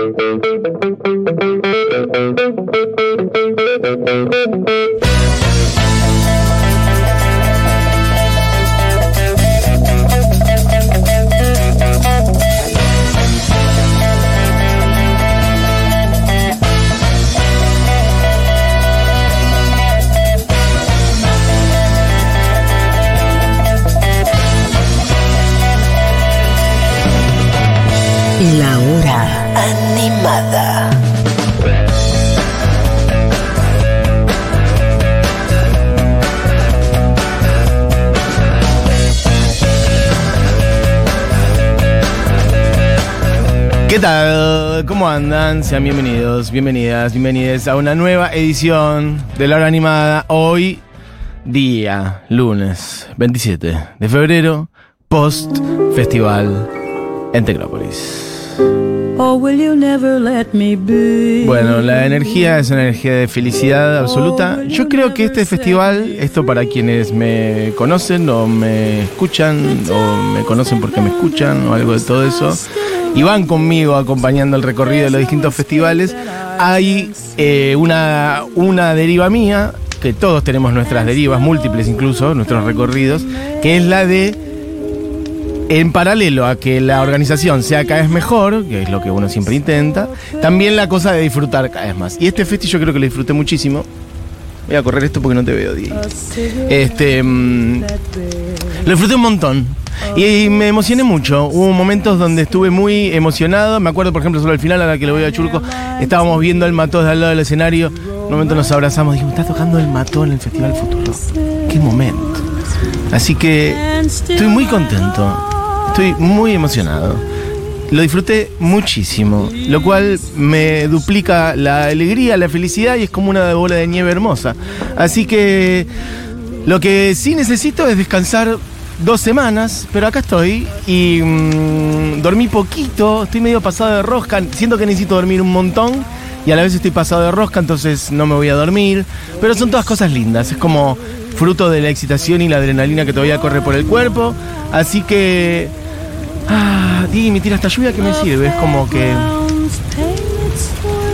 Thank you. Tal? ¿Cómo andan? Sean bienvenidos, bienvenidas, bienvenidas a una nueva edición de La Hora Animada. Hoy, día, lunes 27 de febrero, post festival en Tecnópolis. Oh, will you never let me be? Bueno, la energía es una energía de felicidad absoluta. Yo creo que este festival, esto para quienes me conocen o me escuchan o me conocen porque me escuchan o algo de todo eso, y van conmigo acompañando el recorrido de los distintos festivales, hay eh, una, una deriva mía, que todos tenemos nuestras derivas, múltiples incluso, nuestros recorridos, que es la de en paralelo a que la organización sea cada vez mejor, que es lo que uno siempre intenta, también la cosa de disfrutar cada vez más. Y este festival yo creo que lo disfruté muchísimo. Voy a correr esto porque no te veo, Di. Este, mm, lo disfruté un montón. Y me emocioné mucho. Hubo momentos donde estuve muy emocionado. Me acuerdo, por ejemplo, solo al final, a la que lo voy a Churco, estábamos viendo el mató de al lado del escenario. En un momento nos abrazamos. Dijimos, está tocando el mató en el Festival Futuro. Qué momento. Así que estoy muy contento. Estoy muy emocionado. Lo disfruté muchísimo, lo cual me duplica la alegría, la felicidad y es como una bola de nieve hermosa. Así que lo que sí necesito es descansar dos semanas, pero acá estoy y mm, dormí poquito, estoy medio pasado de rosca, siento que necesito dormir un montón y a la vez estoy pasado de rosca, entonces no me voy a dormir, pero son todas cosas lindas, es como fruto de la excitación y la adrenalina que todavía corre por el cuerpo, así que... Di, me tira esta lluvia que me sirve, es como que...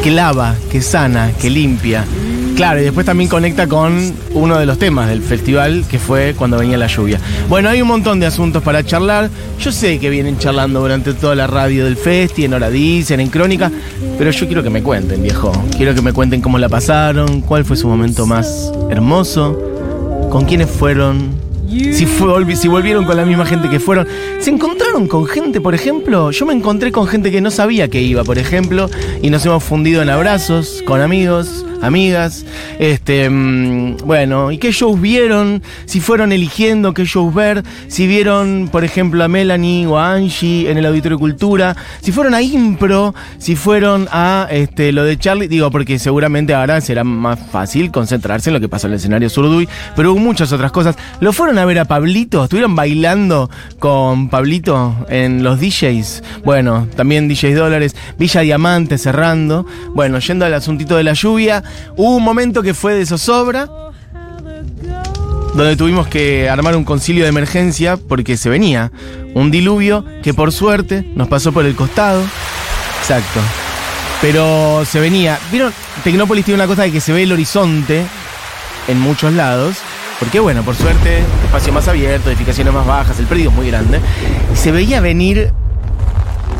que lava, que sana, que limpia. Claro, y después también conecta con uno de los temas del festival, que fue cuando venía la lluvia. Bueno, hay un montón de asuntos para charlar. Yo sé que vienen charlando durante toda la radio del festi, en Hora Dicen, en Crónica, pero yo quiero que me cuenten, viejo. Quiero que me cuenten cómo la pasaron, cuál fue su momento más hermoso, con quiénes fueron, si, fue, si volvieron con la misma gente que fueron. ¿Se encontraron con gente, por ejemplo? Yo me encontré con gente que no sabía que iba, por ejemplo, y nos hemos fundido en abrazos, con amigos, amigas. Este, mm, bueno, ¿y qué shows vieron? Si fueron eligiendo qué shows ver, si vieron, por ejemplo, a Melanie o a Angie en el Auditorio Cultura, si fueron a Impro, si fueron a este, lo de Charlie, digo, porque seguramente ahora será más fácil concentrarse en lo que pasó en el escenario Surduy, pero hubo muchas otras cosas. ¿Lo fueron a ver a Pablito? ¿Estuvieron bailando con Pablito en los DJs? Bueno, también DJs Dólares, Villa Diamante cerrando. Bueno, yendo al asuntito de la lluvia, hubo un momento que fue de zozobra, donde tuvimos que armar un concilio de emergencia porque se venía un diluvio que por suerte nos pasó por el costado. Exacto. Pero se venía. ¿Vieron? Tecnópolis tiene una cosa de que se ve el horizonte en muchos lados. Porque bueno, por suerte, espacio más abierto, edificaciones más bajas, el predio es muy grande. Y se veía venir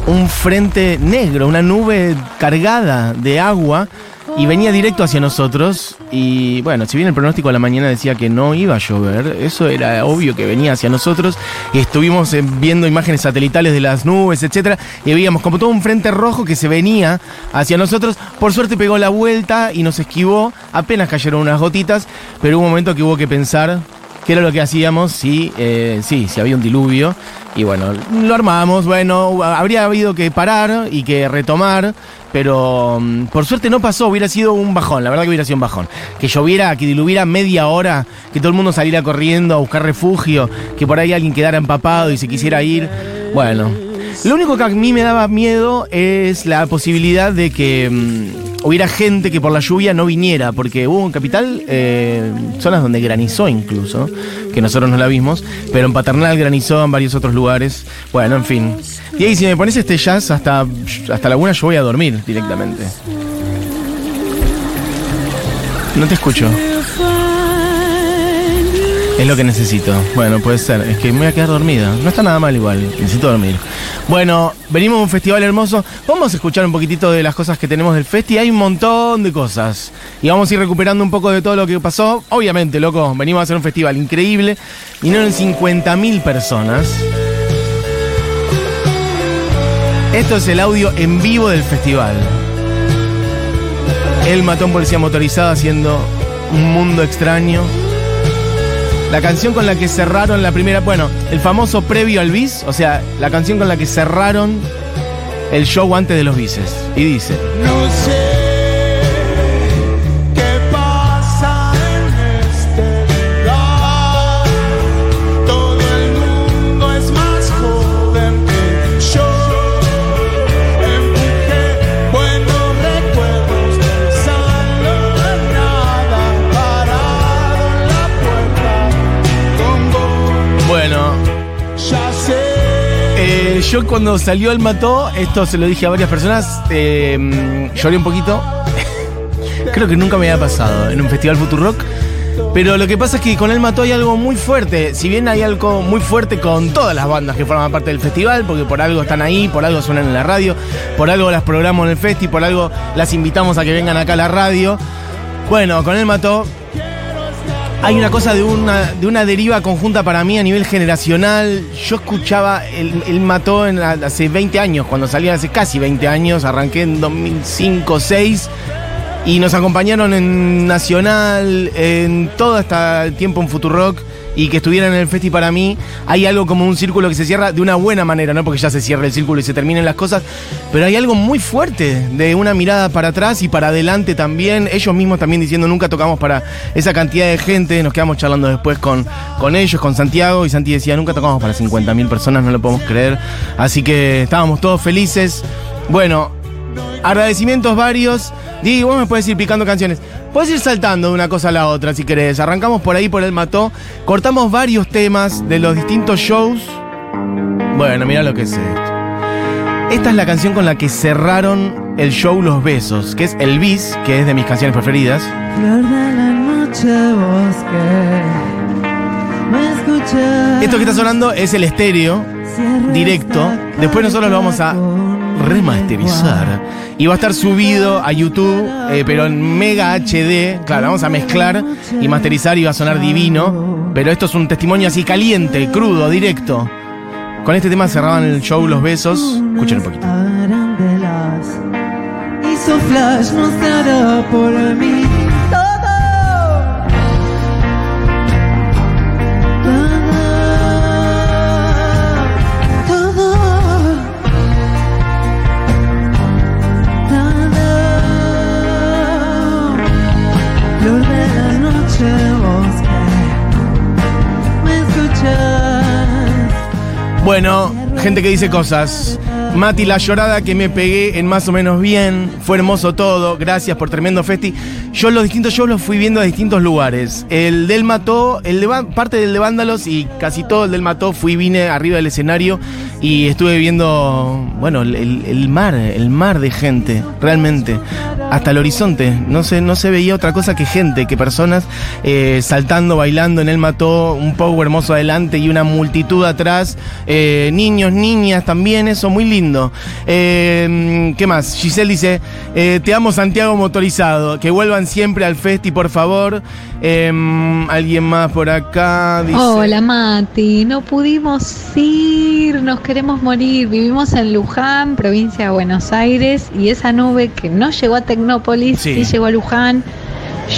un frente negro, una nube cargada de agua y venía directo hacia nosotros. Y bueno, si bien el pronóstico a la mañana decía que no iba a llover, eso era obvio que venía hacia nosotros. Y estuvimos eh, viendo imágenes satelitales de las nubes, etcétera, y veíamos como todo un frente rojo que se venía hacia nosotros. Por suerte pegó la vuelta y nos esquivó. Apenas cayeron unas gotitas, pero hubo un momento que hubo que pensar qué era lo que hacíamos si, eh, sí, si había un diluvio. Y bueno, lo armamos, bueno, habría habido que parar y que retomar, pero mm, por suerte no pasó, hubiera sido un bajón, la verdad que hubiera sido un bajón. Que lloviera, que diluviera media hora, que todo el mundo saliera corriendo a buscar refugio, que por ahí alguien quedara empapado y se quisiera ir. Bueno, lo único que a mí me daba miedo es la posibilidad de que mm, hubiera gente que por la lluvia no viniera, porque hubo en Capital eh, zonas donde granizó incluso, que nosotros no la vimos, pero en Paternal granizó en varios otros lugares. Bueno, en fin. Y ahí si me pones este jazz hasta, hasta Laguna yo voy a dormir directamente. No te escucho. Es lo que necesito. Bueno, puede ser. Es que me voy a quedar dormida. No está nada mal igual. Necesito dormir. Bueno, venimos a un festival hermoso. Vamos a escuchar un poquitito de las cosas que tenemos del festi. Hay un montón de cosas. Y vamos a ir recuperando un poco de todo lo que pasó. Obviamente, loco, venimos a hacer un festival increíble. Vinieron 50.000 personas. Esto es el audio en vivo del festival. Él mató a un policía motorizado haciendo un mundo extraño. La canción con la que cerraron la primera, bueno, el famoso previo al bis, o sea, la canción con la que cerraron el show antes de los bises. Y dice, No sé yo cuando salió el mató, esto se lo dije a varias personas, eh, lloré un poquito. Creo que nunca me había pasado en un festival Futurock. Pero lo que pasa es que con el mató hay algo muy fuerte. Si bien hay algo muy fuerte con todas las bandas que forman parte del festival, porque por algo están ahí, por algo suenan en la radio, por algo las programamos en el festi, por algo las invitamos a que vengan acá a la radio. Bueno, con el mató hay una cosa de una, de una deriva conjunta para mí a nivel generacional. Yo escuchaba, él, él mató en hace 20 años, cuando salía hace casi 20 años, arranqué en 2005, 2006 y nos acompañaron en Nacional, en todo hasta el tiempo en Futurock y que estuvieran en el festi para mí, hay algo como un círculo que se cierra de una buena manera, no porque ya se cierre el círculo y se terminen las cosas, pero hay algo muy fuerte de una mirada para atrás y para adelante también, ellos mismos también diciendo nunca tocamos para esa cantidad de gente, nos quedamos charlando después con, con ellos, con Santiago, y Santi decía nunca tocamos para 50.000 personas, no lo podemos creer, así que estábamos todos felices. Bueno, Agradecimientos varios. Di, vos me puedes ir picando canciones. Puedes ir saltando de una cosa a la otra si querés. Arrancamos por ahí por el mató. Cortamos varios temas de los distintos shows. Bueno, mira lo que es esto. Esta es la canción con la que cerraron el show Los Besos, que es El Bis, que es de mis canciones preferidas. Flor de la noche, bosque. Me. Esto que está sonando es el estéreo directo. Después nosotros lo vamos a remasterizar. Y va a estar subido a YouTube, eh, pero en Mega HD. Claro, vamos a mezclar y masterizar y va a sonar divino. Pero esto es un testimonio así caliente, crudo, directo. Con este tema cerraban el show Los Besos. Escuchen un poquito. flash, por mí. Bueno, gente que dice cosas. Mati, la llorada que me pegué en más o menos bien. Fue hermoso todo. Gracias por tremendo festi. Yo los distintos shows los fui viendo a distintos lugares. El del Mató, el de, parte del de Vándalos y casi todo el del Mató fui, vine arriba del escenario y estuve viendo, bueno, el, el- mar, el mar de gente, realmente. Hasta el horizonte. No se, no se veía otra cosa que gente, que personas eh, saltando, bailando en el Mató, un poco hermoso adelante y una multitud atrás. Eh, niños, niñas también, eso muy lindo. Eh, ¿Qué más? Giselle dice, te amo Santiago Motorizado, que vuelvan siempre al festi, por favor. Eh, Alguien más por acá dice... Hola Mati, no pudimos ir, nos queremos morir. Vivimos en Luján, provincia de Buenos Aires, y esa nube que no llegó a Tecnópolis, Sí. sí, llegó a Luján.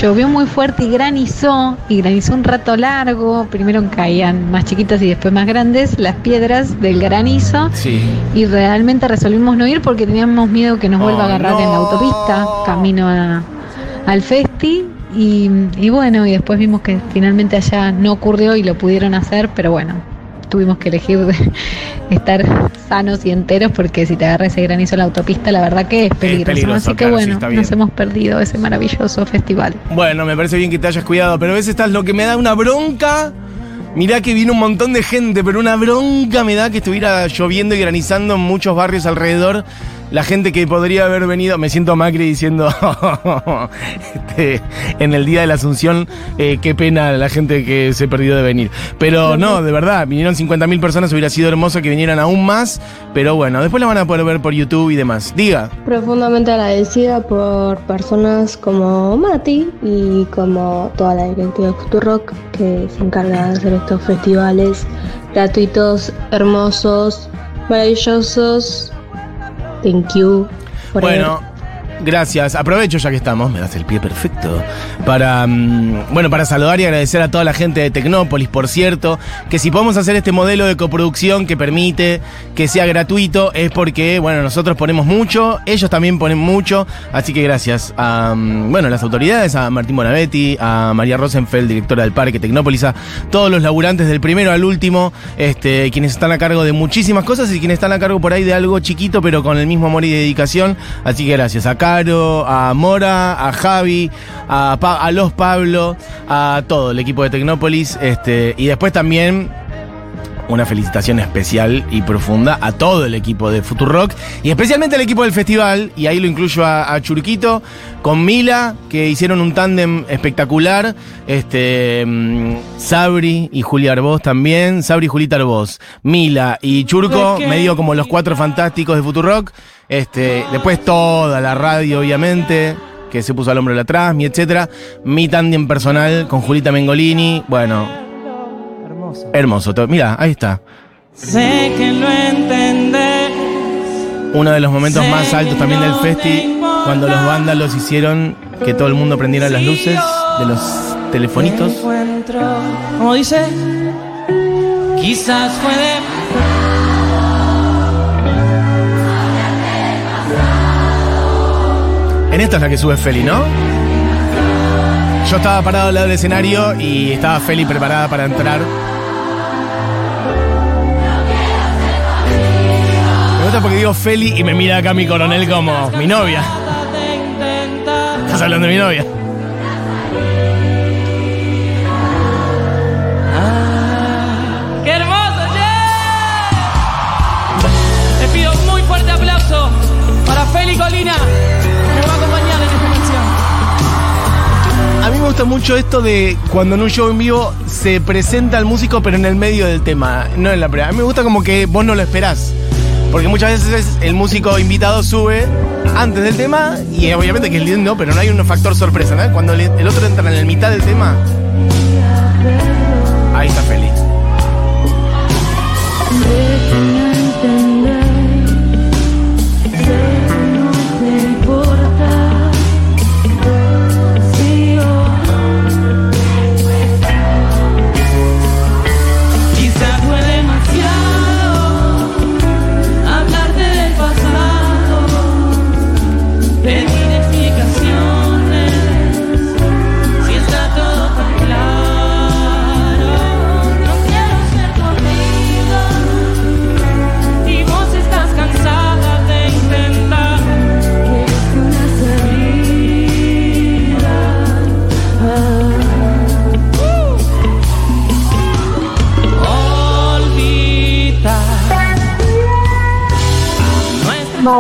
Llovió muy fuerte y granizó, y granizó un rato largo. Primero caían más chiquitas y después más grandes las piedras del granizo. Sí. Y realmente resolvimos no ir porque teníamos miedo que nos vuelva a agarrar en la autopista, camino a- al festi. Y, y bueno, y después vimos que finalmente allá no ocurrió y lo pudieron hacer, pero bueno, tuvimos que elegir de estar sanos y enteros porque si te agarra ese granizo en la autopista, la verdad que es peligroso. peligroso, Así que claro, bueno, nos hemos perdido ese maravilloso festival. Bueno, me parece bien que te hayas cuidado, pero a veces estás lo que me da una bronca. Mirá que vino un montón de gente, pero una bronca me da que estuviera lloviendo y granizando en muchos barrios alrededor. La gente que podría haber venido, me siento Macri diciendo este, en el día de la Asunción, eh, qué pena la gente que se perdió de venir. Pero no, de verdad, vinieron 50.000 personas, hubiera sido hermoso que vinieran aún más, pero bueno, después la van a poder ver por YouTube y demás. Diga. Profundamente agradecida por personas como Mati y como toda la directiva de Futurock que se encarga de hacer estos festivales gratuitos, hermosos, maravillosos. Thank you. forever. Bueno, gracias. Aprovecho ya que estamos, me das el pie perfecto, para, mm, bueno, para saludar y agradecer a toda la gente de Tecnópolis, por cierto, que si podemos hacer este modelo de coproducción que permite que sea gratuito, es porque, bueno, nosotros ponemos mucho, ellos también ponen mucho, así que gracias a, mm, bueno, las autoridades, a Martín Bonavetti, a María Rosenfeld, directora del Parque Tecnópolis, a todos los laburantes del primero al último, este, quienes están a cargo de muchísimas cosas y quienes están a cargo por ahí de algo chiquito, pero con el mismo amor y dedicación. Así que gracias a Caro, a Mora, a Javi, a, Pa- a los Pablo, a todo el equipo de Tecnópolis. Este, y después también una felicitación especial y profunda a todo el equipo de Futurock y especialmente al equipo del festival, y ahí lo incluyo a, a Churquito, con Mila, que hicieron un tándem espectacular, este, mm, Sabri y Julia Arbós también, Sabri y Julita Arbós, Mila y Churco, medio como los cuatro fantásticos de Futurock, este, después toda la radio obviamente, que se puso al hombro de atrás, mi etcétera, mi tándem personal con Julita Mengolini, bueno, Hermoso. todo. Mira, ahí está. Sé que lo entendés. Uno de los momentos más altos también del festi, cuando los vándalos hicieron que todo el mundo prendiera las luces de los telefonitos. Como dice, quizás fue de Esta es la que sube Feli, ¿no? Yo estaba parado al lado del escenario y estaba Feli preparada para entrar. Me gusta porque digo Feli y me mira acá mi coronel como mi novia. ¿Estás hablando de mi novia? A mí me gusta mucho esto de cuando en un show en vivo se presenta al músico pero en el medio del tema, no en la primera. A mí me gusta como que vos no lo esperás. Porque muchas veces el músico invitado sube antes del tema y obviamente que es lindo, pero no hay un factor sorpresa, ¿no? Cuando el otro entra en la mitad del tema, ahí está feliz.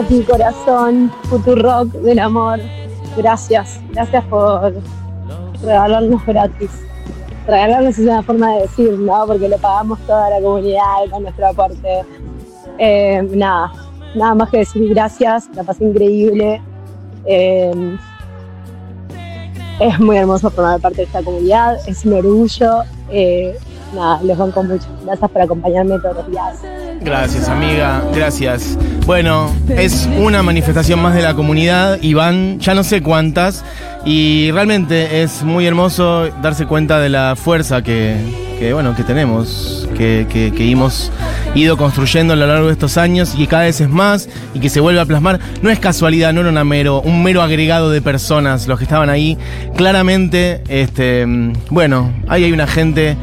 Mati, corazón, Futurock del amor. Gracias, gracias por regalarnos gratis. Regalarnos es una forma de decir, ¿no? Porque lo pagamos toda la comunidad con nuestro aporte. Eh, nada, nada más que decir gracias, la pasé increíble. Eh, es muy hermoso formar parte de esta comunidad, es un orgullo. Eh, nada, los banco mucho. Gracias por acompañarme todos los días. Gracias, amiga. Gracias. Bueno, es una manifestación más de la comunidad y van ya no sé cuántas. Y realmente es muy hermoso darse cuenta de la fuerza que, que, bueno, que tenemos, que, que- que hemos ido construyendo a lo largo de estos años y que cada vez es más y que se vuelve a plasmar. No es casualidad, no era una mero, un mero agregado de personas los que estaban ahí. Claramente, este, bueno, ahí hay una gente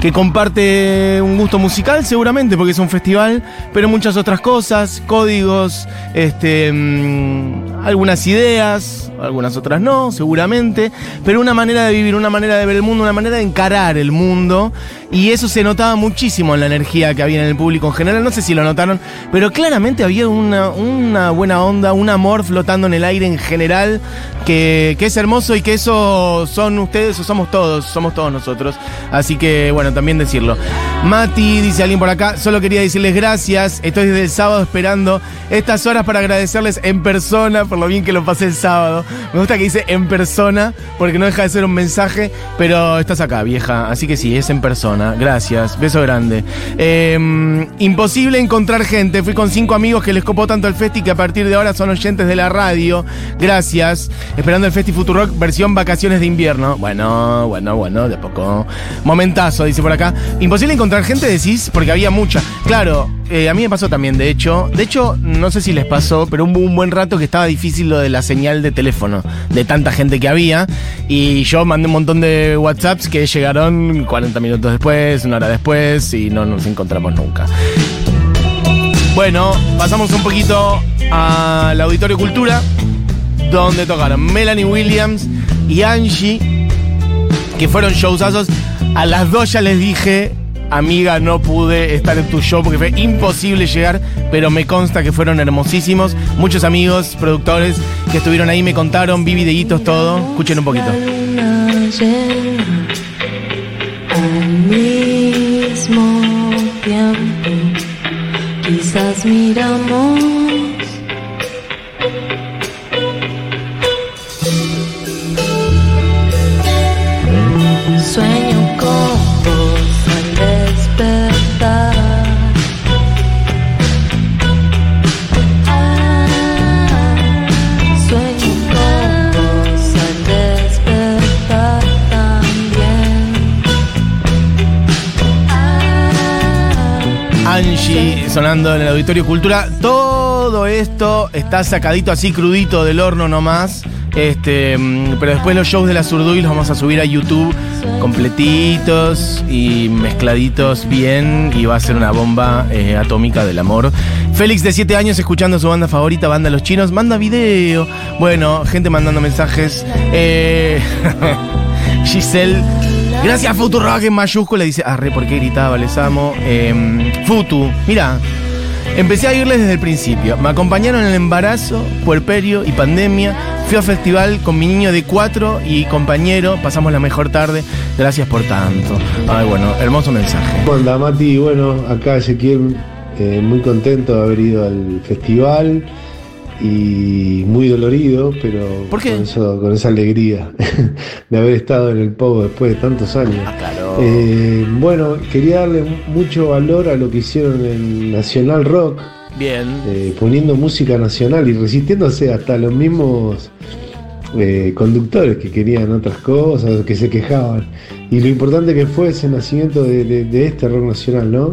que comparte un gusto musical, seguramente, porque es un festival, pero muchas otras cosas, códigos, este, mm, algunas ideas, algunas otras no, seguramente, pero una manera de vivir, una manera de ver el mundo, una manera de encarar el mundo, y eso se notaba muchísimo en la energía que había en el público en general, no sé si lo notaron, pero claramente había una, una buena onda, un amor flotando en el aire en general, que, que es hermoso y que eso son ustedes o somos todos, somos todos nosotros. Así que bueno, también decirlo. Mati, dice alguien por acá, solo quería decirles gracias, estoy desde el sábado esperando estas horas para agradecerles en persona por lo bien que lo pasé el sábado. Me gusta que dice en persona, porque no deja de ser un mensaje, pero estás acá, vieja, así que sí, es en persona. Gracias, beso grande. Eh, imposible encontrar gente, fui con cinco amigos que les copó tanto el festi que a partir de ahora son oyentes de la radio. Gracias. Esperando el Festi Futurock versión vacaciones de invierno. Bueno, bueno, bueno, de poco. Momentazo, dice por acá. Imposible encontrar gente, decís, porque había mucha. Claro, eh, a mí me pasó también, de hecho. De hecho, no sé si les pasó, pero hubo un buen rato que estaba difícil lo de la señal de teléfono, de tanta gente que había. Y yo mandé un montón de WhatsApps que llegaron 40 minutos después, una hora después, y no nos encontramos nunca. Bueno, pasamos un poquito al Auditorio Cultura, donde tocaron Melanie Williams y Angie, que fueron showsazos. A las dos ya les dije, amiga, no pude estar en tu show porque fue imposible llegar, pero me consta que fueron hermosísimos. Muchos amigos, productores que estuvieron ahí me contaron, vi videitos, todo. Escuchen un poquito. Quizás miramos. Sonando en el Auditorio Cultura. Todo esto está sacadito así crudito del horno nomás. Este, mm, pero después los shows de la Zurduy los vamos a subir a YouTube completitos y mezcladitos bien y va a ser una bomba eh, atómica del amor. Félix de 7 años escuchando su banda favorita, Banda Los Chinos, manda video. Bueno, gente mandando mensajes. Eh, Giselle, gracias Futurock en mayúscula, dice, arre, ¿por qué gritaba? Les amo. Eh, Futu, mira, empecé a irles desde el principio. Me acompañaron en el embarazo, puerperio y pandemia. Fui a festival con mi niño de 4 y compañero, pasamos la mejor tarde. Gracias por tanto. Ay, bueno, hermoso mensaje. Hola Mati, bueno, acá Ezequiel eh, muy contento de haber ido al festival y muy dolorido, pero. Con, eso- con esa alegría de haber estado en el Pogo después de tantos años. Ah, claro. Eh, bueno, quería darle mucho valor a lo que hicieron en Nacional Rock, Bien. eh, poniendo música nacional y resistiéndose hasta los mismos eh, conductores que querían otras cosas, que se quejaban. Y lo importante que fue ese nacimiento de, de- de este rock nacional, ¿no?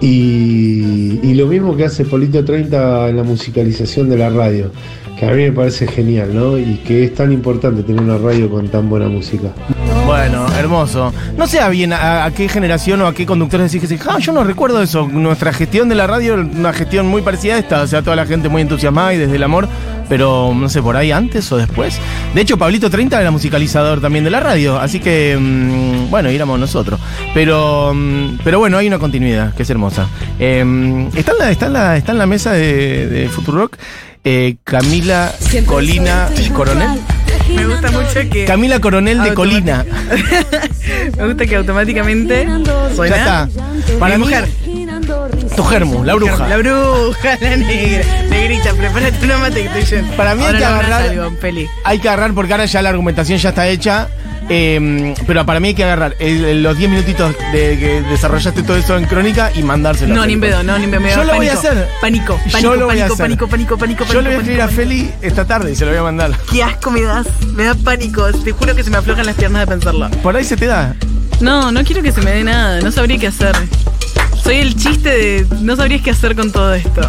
Y, lo mismo que hace Polito 30 en la musicalización de la radio, que a mí me parece genial, ¿no? Y que es tan importante tener una radio con tan buena música. Bueno, hermoso. No sé bien a, qué generación o a qué conductores decís que ah, yo no recuerdo eso. Nuestra gestión de la radio una gestión muy parecida a esta, o sea, toda la gente muy entusiasmada y desde el amor, pero no sé, por ahí antes o después. De hecho, Pablito 30 era musicalizador también de la radio, así que, mm, bueno, éramos nosotros. Pero, mm, pero bueno, hay una continuidad que es hermosa. Eh, está, en la, está, en la, está en la mesa de, de Futurock eh, Camila Colina Coronel. Me gusta mucho que. Camila Coronel de Colina. Me gusta que automáticamente suena. Ya está. Para Mi mí, mujer. Tu germu, la bruja. La bruja, la negra. Negrita, prepárate una mate que estoy yendo. Para mí hay que agarrar- peli. Hay que agarrar porque ahora ya la argumentación ya está hecha. eh, pero para mí hay que agarrar el- los 10 minutitos de que desarrollaste todo eso en crónica y mandárselo. a No, ni en pedo, no, ni en pedo. me Yo da lo voy a pánico. hacer. Pánico, Yo pánico, lo voy a pánico, hacer. pánico, pánico, pánico, Yo le voy a escribir a pánico. Feli esta tarde y se lo voy a mandar. Qué asco me das. Me da pánico. Te juro que se me aflojan las piernas de pensarlo. Por ahí se te da. No, no quiero que se me dé nada. No sabría qué hacer. Soy el chiste de. No sabrías qué hacer con todo esto.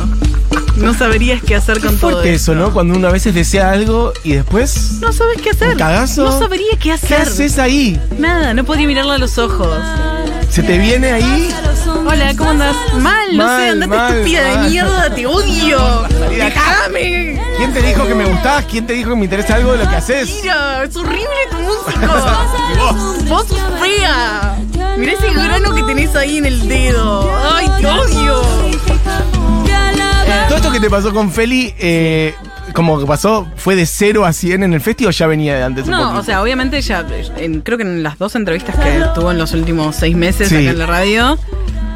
No sabrías qué hacer con todo esto. eso, ¿no? Cuando uno a veces desea algo y después. No sabes qué hacer. ¿Un cagazo? No sabría qué hacer. ¿Qué haces ahí? Nada, no podría mirarla a los ojos. se te viene ahí. Hola, ¿cómo andás? Mal, no Mal, sé, andate mal, estúpida mal. de mierda, te odio. Salí de acá. Déjame. ¿Quién te dijo que me gustás? ¿Quién te dijo que me interesa algo de lo que haces? Mira, es horrible tu músico. Vos sos fea. Mirá ese grano que tenés ahí en el dedo. Ay, te odio. Todo esto que te pasó con Feli, eh, como que pasó, ¿fue de 0 a 100 en el festival o ya venía de antes? un No, poquito? o sea, obviamente ya, en- creo que en las dos entrevistas que tuvo en los últimos seis meses Sí. acá en la radio,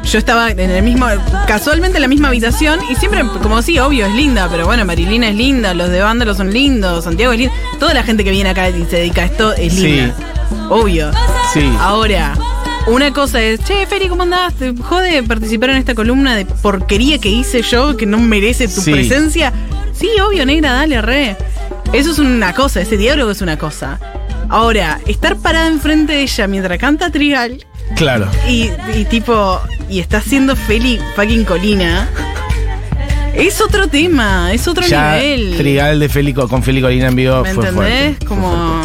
yo estaba en el mismo, casualmente en la misma habitación y siempre, como sí, obvio, es linda, pero bueno, Marilina es linda, los de Vándalo son lindos, Santiago es lindo, toda la gente que viene acá y se dedica a esto es Sí. linda. Obvio. Sí. Ahora, una cosa es, che, Feri, ¿cómo andás? ¿Te jode participar en esta columna de porquería que hice yo que no merece tu Sí. presencia? Sí, obvio, negra, dale, re. Eso es una cosa, ese diálogo es una cosa. Ahora, estar parada enfrente de ella mientras canta Trigal Claro. y, y tipo, y está haciendo Feli fucking Colina, es otro tema, es otro Ya nivel. Trigal de Feli co- con Feli Colina en vivo ¿Me fue entendés? fuerte. Como.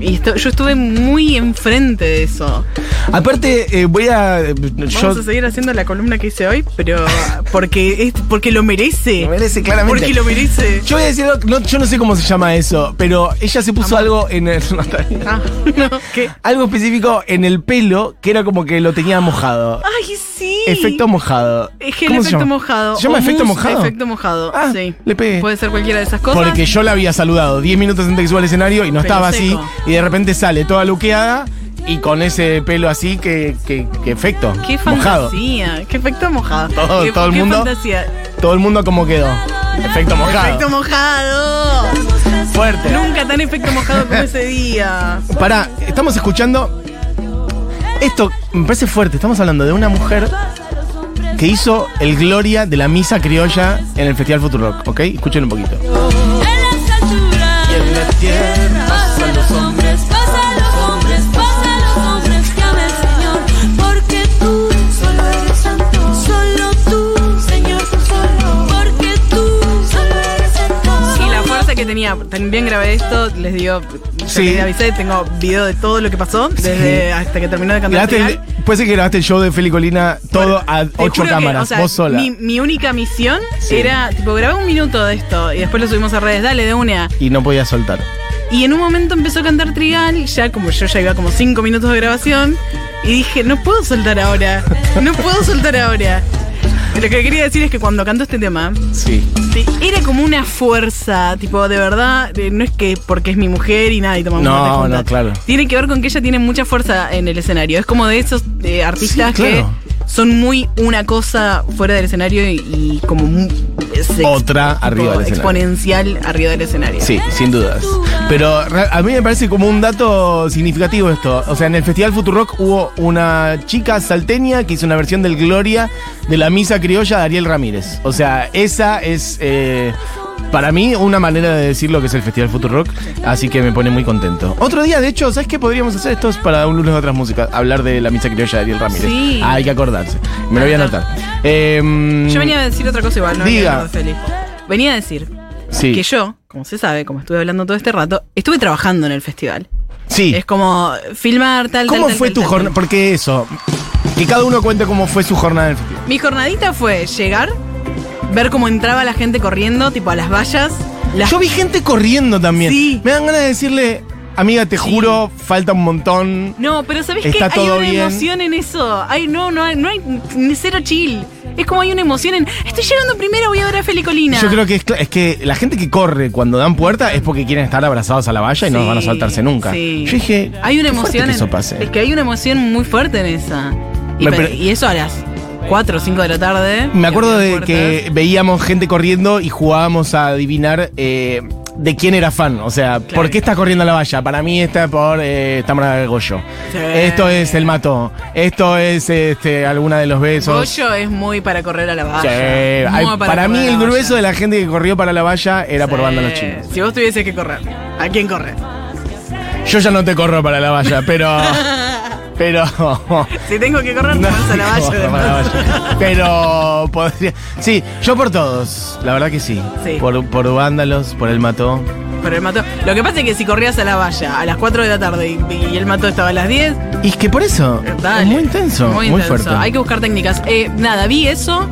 Y esto- yo estuve muy enfrente de eso. Aparte, eh, voy a. eh, Vamos yo, a seguir haciendo la columna que hice hoy, pero porque es porque lo merece. Lo merece, claramente. Porque lo merece. yo voy a decir algo, no, yo no sé cómo se llama eso, pero ella se puso algo en el. no, está bien. Ah, no, ¿qué? algo específico en el pelo que era como que lo tenía mojado. Ay, sí. Efecto mojado. Es que el ¿Cómo se efecto llama? mojado. ¿Se llama o efecto mousse, mojado? Efecto mojado. Ah, sí. le pegué. Puede ser cualquiera de esas cosas. Porque yo la había saludado 10 minutos antes de que suba al escenario y no estaba así. Y de repente sale toda luqueada y con ese pelo así que, que, que efecto. Qué mojado. fantasía. Qué efecto mojado. Todo- qué, todo el qué mundo. fantasía. Todo el mundo como quedó. Efecto mojado. Efecto mojado. Fuerte. Nunca tan efecto mojado como ese día. Pará, estamos escuchando. Esto me parece fuerte. Estamos hablando de una mujer que hizo el Gloria de la misa criolla en el Festival Futurock, ¿ok? Escuchen un poquito. Tenía. También grabé esto, les digo, Sí. les avisé, tengo video de todo lo que pasó, desde hasta que terminó de cantar. El- puede ser que grabaste el show de Feli Colina todo a ocho que, cámaras, o sea, vos sola. Mi, mi única misión Sí. era, tipo, grabé un minuto de esto y después lo subimos a redes, dale de una. Y no podía soltar. Y en un momento empezó a cantar Trigal, ya como yo ya iba como cinco minutos de grabación, y dije, no puedo soltar ahora, no puedo soltar ahora. Lo que quería decir es que cuando canto este tema, Sí. Sí, era como una fuerza, tipo, de verdad, no es que porque es mi mujer y nada, y tomamos No, juntas. no, claro. Tiene que ver con que ella tiene mucha fuerza en el escenario. Es como de esos eh, artistas Sí, claro. que son muy una cosa fuera del escenario y, y como mu- se- Otra arriba del escenario. exponencial arriba del escenario. Sí, sin dudas. Pero a mí me parece como un dato significativo esto. O sea, en el Festival Futurock hubo una chica salteña que hizo una versión del Gloria de la misa criolla de Ariel Ramírez. O sea, esa es eh, para mí una manera de decir lo que es el Festival Futurock. Así que me pone muy contento. Otro día, de hecho, ¿sabes qué podríamos hacer? Esto es para un lunes de otras músicas. Hablar de la misa criolla de Ariel Ramírez. Sí. Ah, hay que acordarse. Me lo voy a anotar. Eh, Yo venía a decir otra cosa igual, no Diga. hablar de Feli. Venía a decir Sí. que yo, como se sabe, como estuve hablando todo este rato, estuve trabajando en el festival. Sí. Es como filmar tal, ¿Cómo tal, fue tal, tu jornada? Porque eso, que cada uno cuente cómo fue su jornada en el festival. Mi jornadita fue llegar, ver cómo entraba la gente corriendo, tipo a las vallas. Las- Yo vi gente corriendo también. Sí. Me dan ganas de decirle, amiga, te juro, falta un montón. No, pero ¿sabés qué? Hay una bien. emoción en eso. Hay, no, no, hay- no hay cero chill. Es como hay una emoción en. Estoy llegando primero, voy a ver a Felicolina. Yo creo que es, que la gente que corre cuando dan puerta es porque quieren estar abrazados a la valla y no van a saltarse nunca. sí. Yo dije, Hay una emoción. que en- eso pase. Es que hay una emoción muy fuerte en esa. Y, Me eso a las 4 o 5 de la tarde. Me acuerdo de que veíamos gente corriendo y jugábamos a adivinar eh, de quién era fan. O sea, ¿por qué está corriendo a la valla? Para mí está por eh, Tamara Goyo. Sí. Esto es el mato. Esto es este, alguna de los besos. Goyo es muy para correr a la valla. Sí, hay- para, mí el valla. grueso de la gente que corrió para la valla era por banda los chinos. Si vos tuvieses que correr, ¿a quién corres? Yo ya no te corro para la valla, pero. pero. Si tengo que correr, No, a la valla. Pero podría. Sí, yo por todos, la verdad que sí. Sí. Por, por vándalos, por el mató. Pero él mató. Lo que pasa es que si corrías a la valla a las 4 de la tarde y, y el mató estaba a las 10, Y es que por eso, Dale. es muy intenso, muy, intenso. fuerte. Hay que buscar técnicas. Eh, nada, vi eso.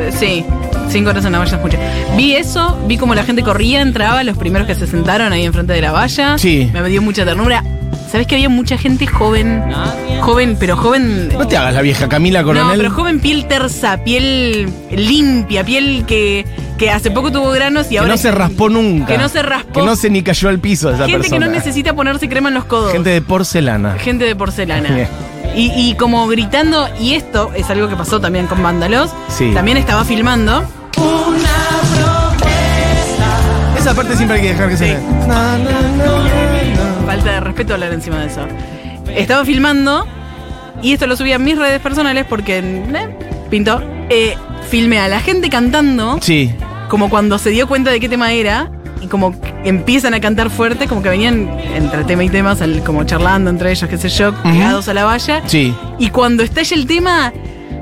Eh, Sí, cinco horas en la valla es mucho. Vi eso, vi como la gente corría, entraba, los primeros que se sentaron ahí enfrente de la valla. Sí. Me dio mucha ternura. ¿Sabes que había mucha gente joven? Joven, pero joven. No te hagas la vieja Camila No, Coronel. pero joven, piel tersa, piel limpia, piel que, que hace poco tuvo granos y que ahora. no se raspó nunca. Que no se raspó. Que no se ni cayó al piso esa gente persona. que no necesita ponerse crema en los codos. Gente de porcelana. Gente de porcelana. Y, y como gritando, y esto es algo que pasó también con Vándalos, Sí. también estaba filmando. Esa parte siempre hay que dejar que se vea. Falta de respeto hablar encima de eso. Estaba filmando, y esto lo subí a mis redes personales porque eh, pintó. Eh, filmé a la gente cantando, Sí. como cuando se dio cuenta de qué tema era, y como empiezan a cantar fuerte, como que venían entre tema y tema, sal- como charlando entre ellos, qué sé yo, pegados a la valla. Sí. Y cuando estalla el tema,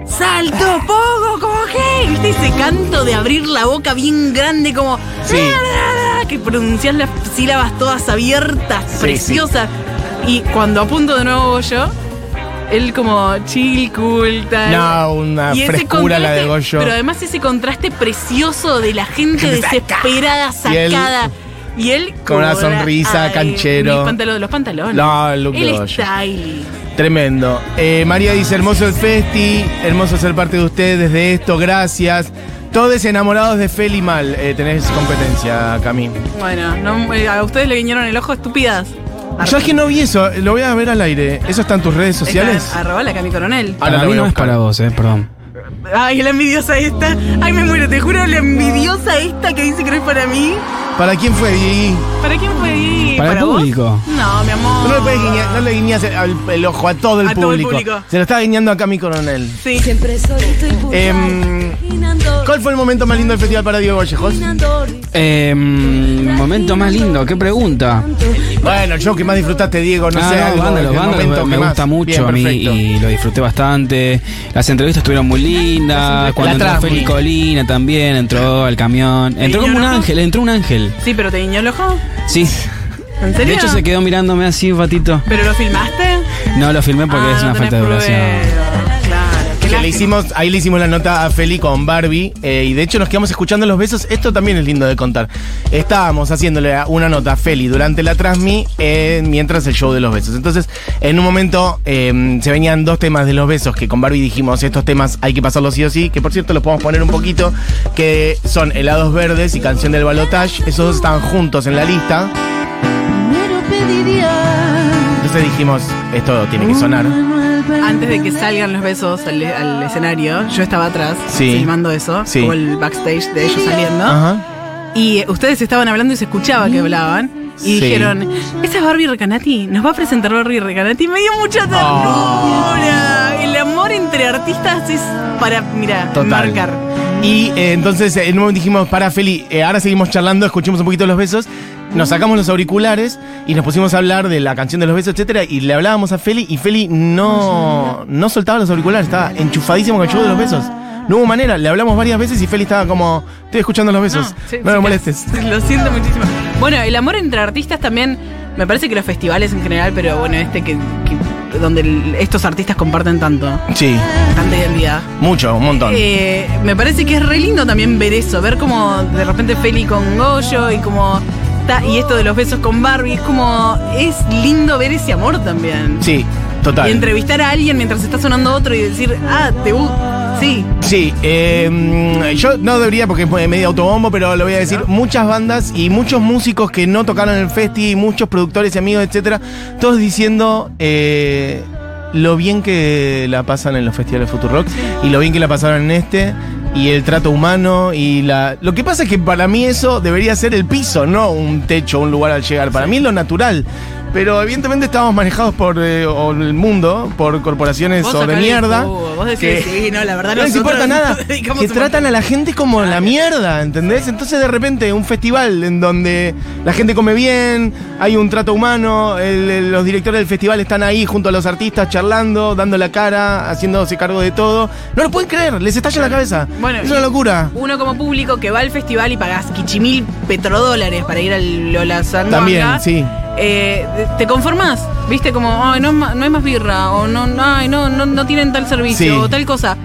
salto, poco, como que, ¿viste? Ese canto de abrir la boca bien grande, como. Sí. Que pronuncias las sílabas todas abiertas, Sí, preciosas. Y cuando apunto de nuevo yo, él como chill, cool, tal. No, una Y frescura la de Goyo. Pero además ese contraste precioso de la gente desesperada, Y él- sacada. Y él Con una sonrisa, canchero. mis pantalones- los pantalones. No, el look El style. Tremendo. Eh, María dice, hermoso el festi, hermoso ser parte de ustedes de esto, gracias. Todos enamorados de Feli Mal. Eh, tenés competencia, Cami. Bueno, no, eh, a ustedes le guiñaron el ojo estúpidas. Yo es que no vi eso, lo voy a ver al aire. ¿Eso está en tus redes sociales? Arroba la Cami Coronel. Ahora Para lo mí voy a no es buscar. para vos, eh, perdón. Ay, la envidiosa esta. Ay, me muero, te juro, la envidiosa esta que dice que no es para mí. ¿Para quién fue, Diegui? ¿Para quién fue? ahí? Para el vos? público. No, mi amor. No le, guiñar- no le guiñas el, el ojo a todo el, A todo el público. Se lo está guiñando a Cami Coronel. Sí. Siempre solito y Em, ¿Cuál fue el momento más lindo del festival para Diego Vallejos? Eh, mm, momento más lindo, qué pregunta. Bueno, el show que más disfrutaste, Diego, no Ah, sé. algo, Vándalos momento me gusta mucho Bien, a mí perfecto. y lo disfruté bastante. Las entrevistas estuvieron muy lindas. Cuando entró. Feli Colina también, entró al camión. Entró como un ángel, entró un ángel. Sí, pero te guiñó el ojo. Sí. ¿En serio? De hecho se quedó mirándome así un ratito. ¿Pero lo filmaste? No lo filmé porque Ah, es una falta de duración. Pruebas. Claro, qué Que le lástima. hicimos, ahí le hicimos la nota a Feli con Barbie eh, y de hecho nos quedamos escuchando los besos. Esto también es lindo de contar. Estábamos haciéndole una nota a Feli durante la transmi eh, mientras el show de los besos. Entonces, en un momento eh, se venían dos temas de los besos que con Barbie dijimos estos temas hay que pasarlos sí o sí. Que por cierto los podemos poner un poquito. Que son helados verdes y canción del balotage. Esos dos estaban juntos en la lista. Entonces dijimos esto tiene que sonar. Antes de que salgan los besos al, al escenario, yo estaba atrás Sí. filmando eso, Sí. como el backstage de ellos saliendo. Ajá. Y eh, ustedes estaban hablando y se escuchaba que hablaban. Y Sí. dijeron, ¿esa es Barbie Recanati? ¿Nos va a presentar Barbie Recanati? Me dio mucha ternura. Amor entre artistas es para, mira, Total. marcar. Y eh, entonces en un momento dijimos, para Feli, eh, ahora seguimos charlando, escuchemos un poquito los besos. Nos sacamos los auriculares y nos pusimos a hablar de la canción de los besos, etcétera, y le hablábamos a Feli y Feli no, no soltaba los auriculares, estaba enchufadísimo con el show de los besos. No hubo manera, le hablamos varias veces y Feli estaba como, estoy escuchando los besos, no, sí, me molestes. Lo siento muchísimo. Bueno, el amor entre artistas también, me parece que los festivales en general, pero bueno, este que, que- donde estos artistas comparten tanto, Sí, tanta identidad. mucho, un montón. Eh, me parece que es re lindo también ver eso, ver como de repente Feli con Goyo y como y esto de los besos con Barbie, es como es lindo ver ese amor también. Sí, total. Y entrevistar a alguien mientras está sonando otro y decir, ah, te gusta. Sí. Sí, eh, yo no debería porque es medio autobombo, pero lo voy a decir. Muchas bandas y muchos músicos que no tocaron en el festi, y muchos productores y amigos, etcétera, todos diciendo eh, lo bien que la pasan en los festivales Futurock y lo bien que la pasaron en este y el trato humano y la. Lo que pasa es que para mí eso debería ser el piso, no un techo, un lugar al llegar. Para mí es lo natural. Pero evidentemente estamos manejados por eh, o el mundo, por corporaciones o de mierda. jugo, Vos decís, que- sí, no, la verdad no les importa nada. Que tratan a la gente como la mierda, ¿entendés? Entonces de repente un festival en donde la gente come bien, hay un trato humano, el- el- los directores del festival están ahí junto a los artistas charlando, dando la cara, haciéndose cargo de todo. No lo pueden creer, les estalla la cabeza. Bueno, es una locura. Uno como público que va al festival y pagas quichimil petrodólares para ir al Lola Sandonga, También, sí. Eh, te conformás, viste, como, ay, no, no hay más birra, o no, ay, no, no, no tienen tal servicio, Sí. o tal cosa.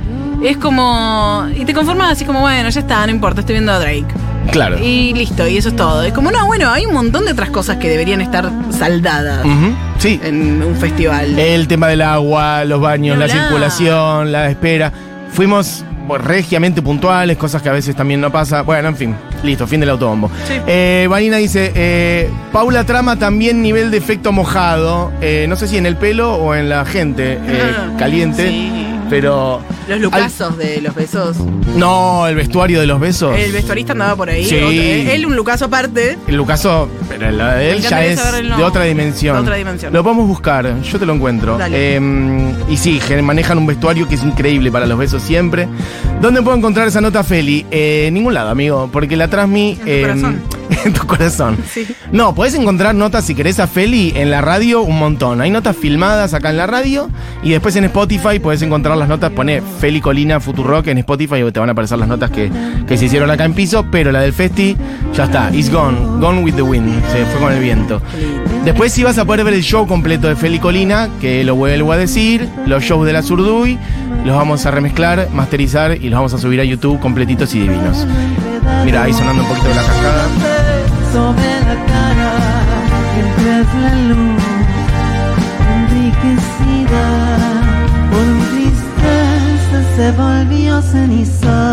Es como. Y te conformás así como, bueno, ya está, no importa, estoy viendo a Drake. Claro. Y listo, y eso es todo. Es como, no, bueno, hay un montón de otras cosas que deberían estar saldadas Sí. en un festival. El tema del agua, los baños, la circulación, la espera. Fuimos regiamente puntuales, cosas que a veces también no pasa. Bueno, en fin, listo, fin del autobombo. Sí. Eh, Vanina dice, eh, Paula trama también nivel de efecto mojado. Eh, no sé si en el pelo o en la gente eh, caliente. sí. Pero... Los lucazos de los besos. No, el vestuario de los besos. El vestuarista andaba por ahí. Sí. otro- él un lucaso aparte. El Lucaso, pero la de él ya es el de otra dimensión. De otra dimensión. Lo podemos buscar, yo te lo encuentro. Dale. Eh, y sí, manejan un vestuario que es increíble para los besos siempre. ¿Dónde puedo encontrar esa nota, Feli? Eh, en ningún lado, amigo, porque la transmi. En tu corazón. en tu corazón. Sí. No, podés encontrar notas si querés a Feli en la radio un montón. Hay notas filmadas acá en la radio y después en Spotify podés encontrar las notas. Pone Feli Colina Futurock en Spotify y te van a aparecer las notas que, que se hicieron acá en piso. Pero la del Festi ya está. It's gone. Gone with the wind. Se fue con el viento. Después sí vas a poder ver el show completo de Feli Colina, que lo vuelvo a decir. Los shows de la Zurduy. Los vamos a remezclar, masterizar y los vamos a subir a YouTube completitos y divinos. Mira, ahí sonando un poquito de la cascada. Sobre la cara mientras la luz enriquecida por tristeza se volvió ceniza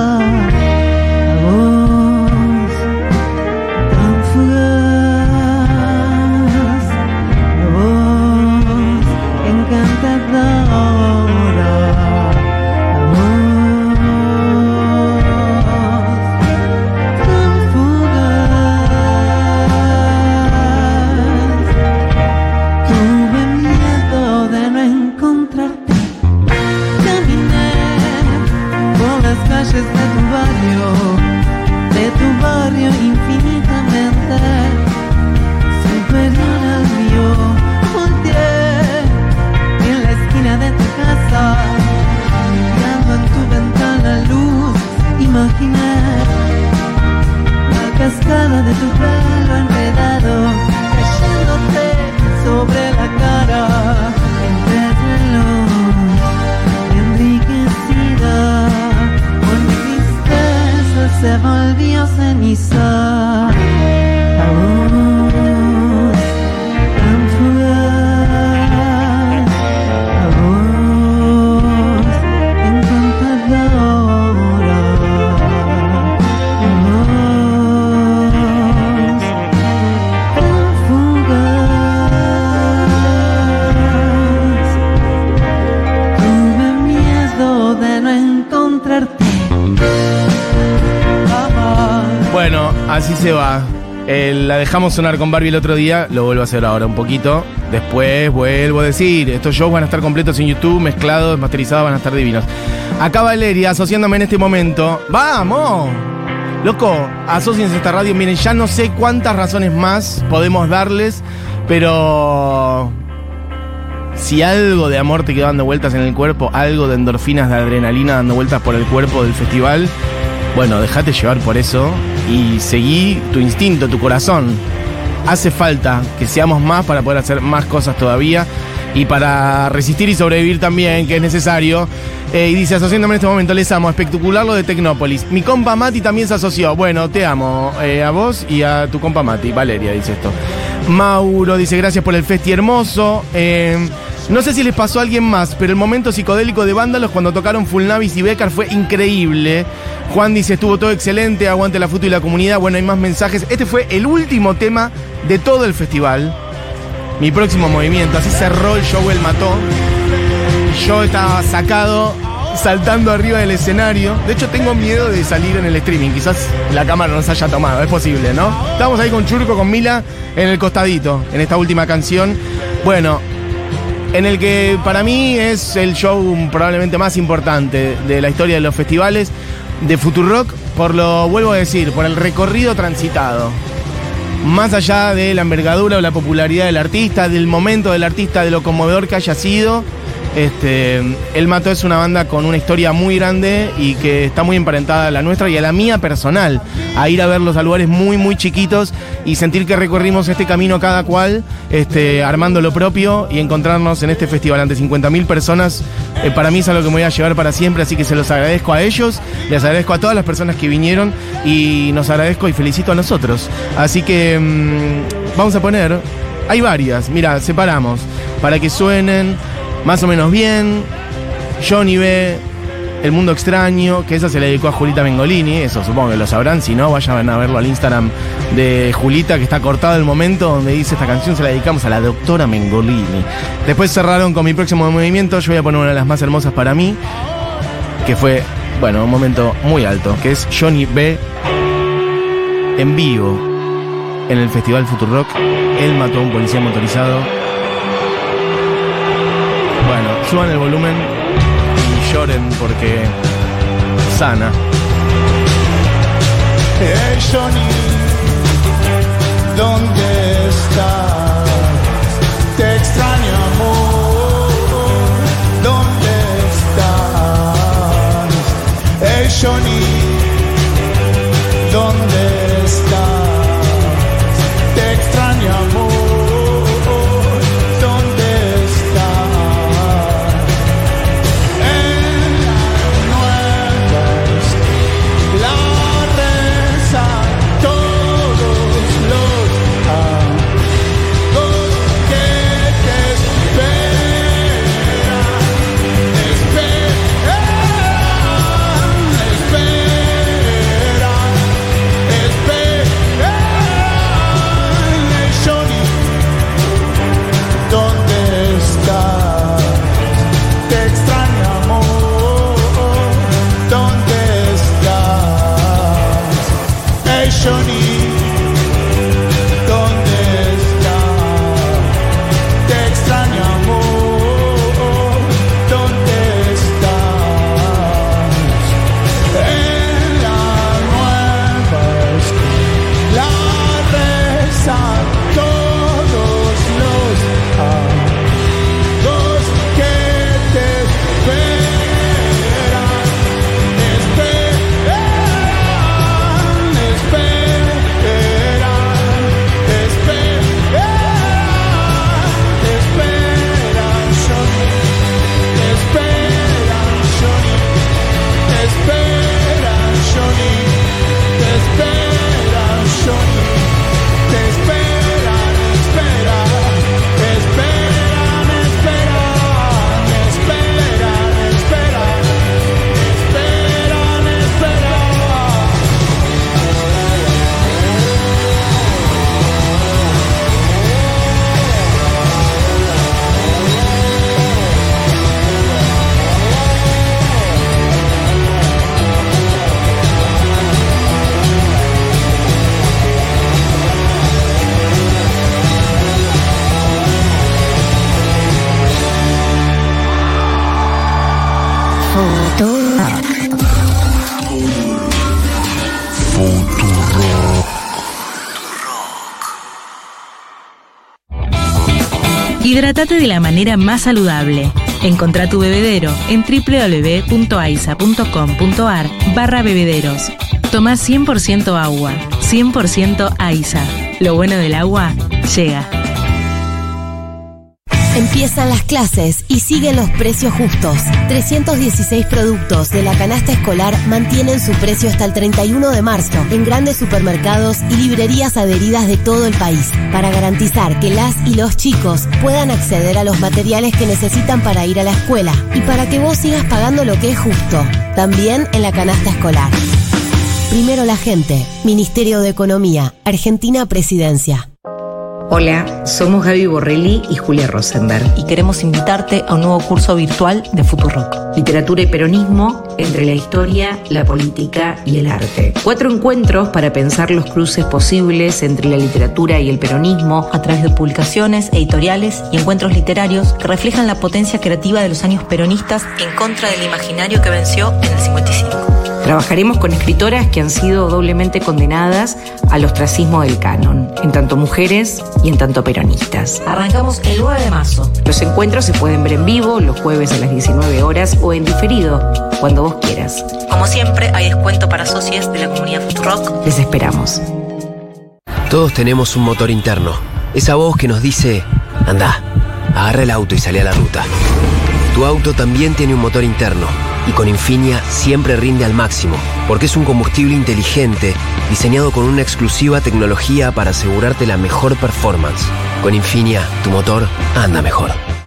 dejamos sonar con Barbie el otro día, lo vuelvo a hacer ahora un poquito. Después vuelvo a decir, estos shows van a estar completos en YouTube, mezclados, masterizados, van a estar divinos. Acá Valeria, asociándome en este momento. ¡Vamos! Loco, asociense esta radio. Miren, ya no sé cuántas razones más podemos darles, pero si algo de amor te quedó dando vueltas en el cuerpo, algo de endorfinas de adrenalina dando vueltas por el cuerpo del festival, bueno, déjate llevar por eso y seguí tu instinto, tu corazón. Hace falta que seamos más para poder hacer más cosas todavía y para resistir y sobrevivir también, que es necesario. Eh, y dice, asociándome en este momento, les amo, espectacular lo de Tecnópolis. Mi compa Mati también se asoció. Bueno, te amo eh, a vos y a tu compa Mati. Valeria dice esto. Mauro dice, gracias por el festi hermoso. Eh, no sé si les pasó a alguien más, pero el momento psicodélico de Vándalos cuando tocaron Full Navis y Becar fue increíble. Juan dice, estuvo todo excelente, aguante la foto y la comunidad. Bueno, hay más mensajes. Este fue el último tema de todo el festival. Mi próximo movimiento, así cerró el show El Mató. Yo estaba sacado, saltando arriba del escenario. De hecho, tengo miedo de salir en el streaming. Quizás la cámara nos haya tomado, es posible, ¿no? Estamos ahí con Churco, con Mila, en el costadito, en esta última canción. Bueno, en el que para mí es el show probablemente más importante de la historia de los festivales de Futurock, por lo vuelvo a decir, por el recorrido transitado. Más allá de la envergadura o la popularidad del artista, del momento del artista, de lo conmovedor que haya sido, este, El Mato es una banda con una historia muy grande y que está muy emparentada a la nuestra y a la mía personal. A ir a verlos a lugares muy, muy chiquitos y sentir que recorrimos este camino cada cual, este, armando lo propio y encontrarnos en este festival ante 50.000 personas. eh, para mí es algo que me voy a llevar para siempre, así que se los agradezco a ellos, les agradezco a todas las personas que vinieron y nos agradezco y felicito a nosotros. Así que mm, vamos a poner, hay varias, mira, separamos, para que suenen más o menos bien. Johnny B. El Mundo Extraño, que esa se le dedicó a Julita Mengolini, eso supongo que lo sabrán, si no, vayan a verlo al Instagram de Julita, que está cortado el momento donde dice esta canción se la dedicamos a la doctora Mengolini. Después cerraron con mi próximo movimiento, yo voy a poner una de las más hermosas para mí, que fue, bueno, un momento muy alto, que es Johnny B. en vivo en el Festival Futurock. Él mató a un policía motorizado. Suban el volumen y lloren porque sana. Hey Johnny, ¿dónde estás? Te extraño amor, ¿dónde estás? Hey Johnny, ¿dónde estás? Hidratate de la manera más saludable. Encontrá tu bebedero en www.aisa.com.ar barra bebederos. Toma 100% agua, 100% AISA. Lo bueno del agua llega. Empiezan las clases y siguen los precios justos. 316 productos de la canasta escolar mantienen su precio hasta el 31 de marzo en grandes supermercados y librerías adheridas de todo el país para garantizar que las y los chicos puedan acceder a los materiales que necesitan para ir a la escuela y para que vos sigas pagando lo que es justo, también en la canasta escolar. Primero la gente, Ministerio de Economía, Argentina Presidencia. Hola, somos Gaby Borrelli y Julia Rosenberg. y queremos invitarte a un nuevo curso virtual de Futurock. Literatura y peronismo entre la historia, la política y el arte. Cuatro encuentros para pensar los cruces posibles entre la literatura y el peronismo a través de publicaciones, editoriales y encuentros literarios que reflejan la potencia creativa de los años peronistas en contra del imaginario que venció en el 55. Trabajaremos con escritoras que han sido doblemente condenadas al ostracismo del canon, en tanto mujeres y en tanto peronistas. Arrancamos el 9 de marzo. Los encuentros se pueden ver en vivo los jueves a las 19 horas o en diferido, cuando vos quieras. Como siempre, hay descuento para socios de la comunidad Futurock. Les esperamos. Todos tenemos un motor interno. Esa voz que nos dice, anda, agarra el auto y sale a la ruta. Tu auto también tiene un motor interno y con Infinia siempre rinde al máximo, porque es un combustible inteligente diseñado con una exclusiva tecnología para asegurarte la mejor performance. Con Infinia, tu motor anda mejor.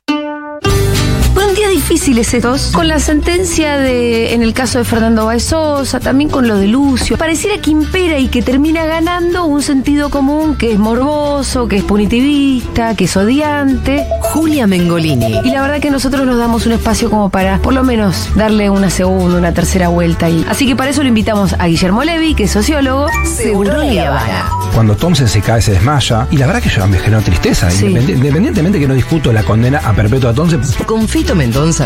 Difíciles estos, con la sentencia de, en el caso de Fernando Baezosa, también con lo de Lucio. Pareciera que impera y que termina ganando un sentido común que es morboso, que es punitivista, que es odiante. Julia Mengolini. Y la verdad que nosotros nos damos un espacio como para, por lo menos, darle una segunda, una tercera vuelta ahí. Así que para eso lo invitamos a Guillermo Levi, que es sociólogo. Seguro Le Habana. Cuando Thompson se cae, se desmaya. Y la verdad que yo me generó tristeza. Independi- Independientemente que no discuto la condena a perpetua a Thompson, Con Fito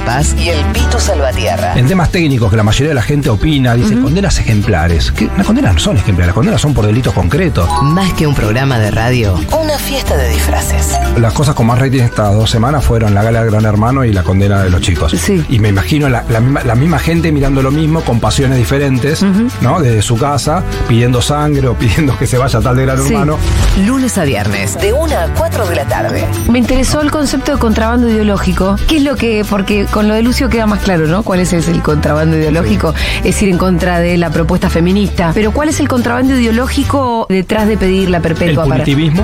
Paz y el Pito Salvatierra. en temas técnicos que la mayoría de la gente opina, dice condenas ejemplares. Que las condenas no son ejemplares, las condenas son por delitos concretos. Más que un programa de radio, una fiesta de disfraces. Las cosas con más rating estas dos semanas fueron la gala del Gran Hermano y la condena de los chicos. Y me imagino la, la misma, la misma gente mirando lo mismo con pasiones diferentes, ¿no? Desde su casa, pidiendo sangre o pidiendo que se vaya tal de Gran Sí. Hermano. Lunes a viernes, de 1 a 4 de la tarde. Me interesó el concepto de contrabando ideológico. ¿Qué es lo que.? Porque con lo de Lucio queda más claro, ¿no? ¿Cuál es el contrabando ideológico? Es ir en contra de la propuesta feminista. Pero ¿cuál es el contrabando ideológico detrás de pedir la perpetua El para.? punitivismo.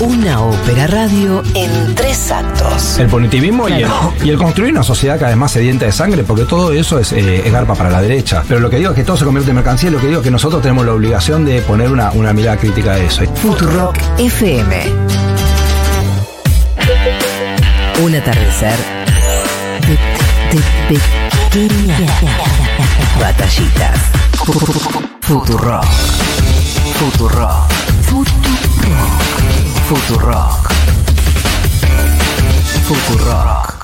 Una ópera radio en tres actos. El punitivismo y, el, y el construir una sociedad cada vez más sedienta de sangre, porque todo eso es, eh, es garpa para la derecha. Pero lo que digo es que todo se convierte en mercancía, y lo que digo es que nosotros tenemos la obligación de poner una, una mirada crítica a eso. Futurock FM. Un atardecer pequeñas batallitas. Futurock. Futurock. Futurock. Futurock. Futurock.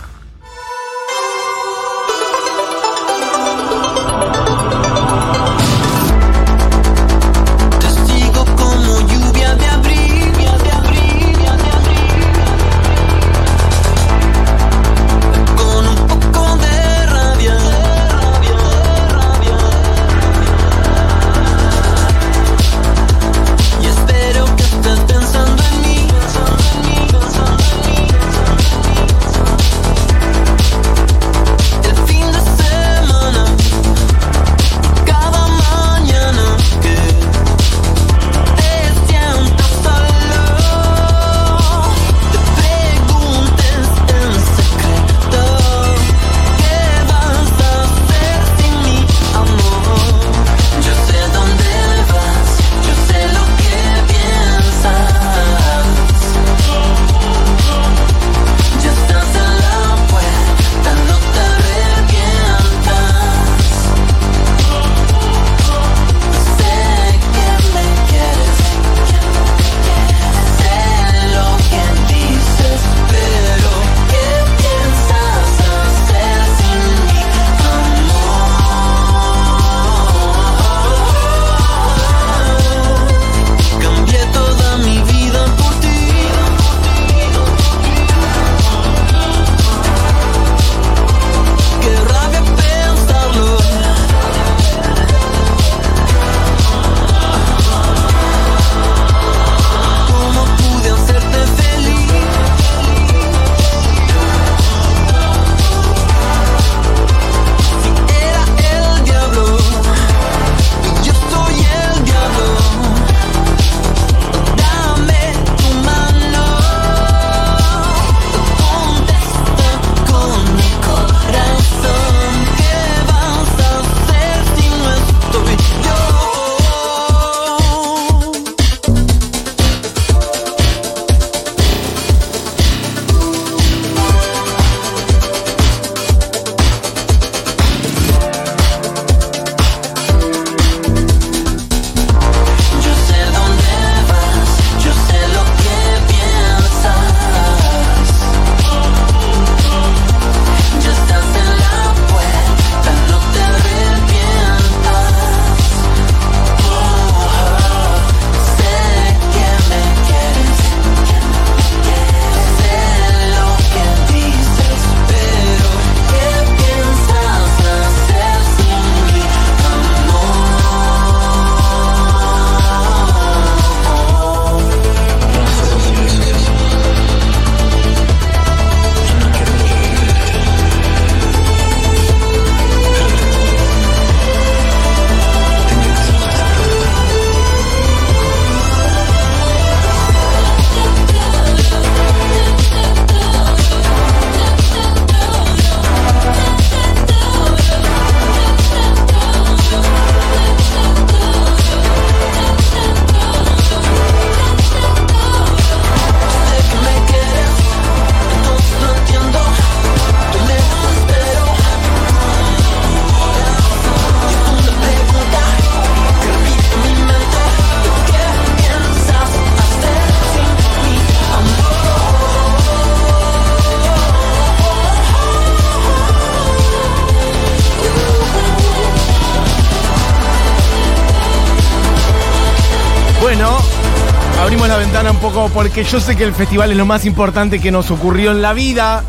Porque yo sé que el festival es lo más importante que nos ocurrió en la vida.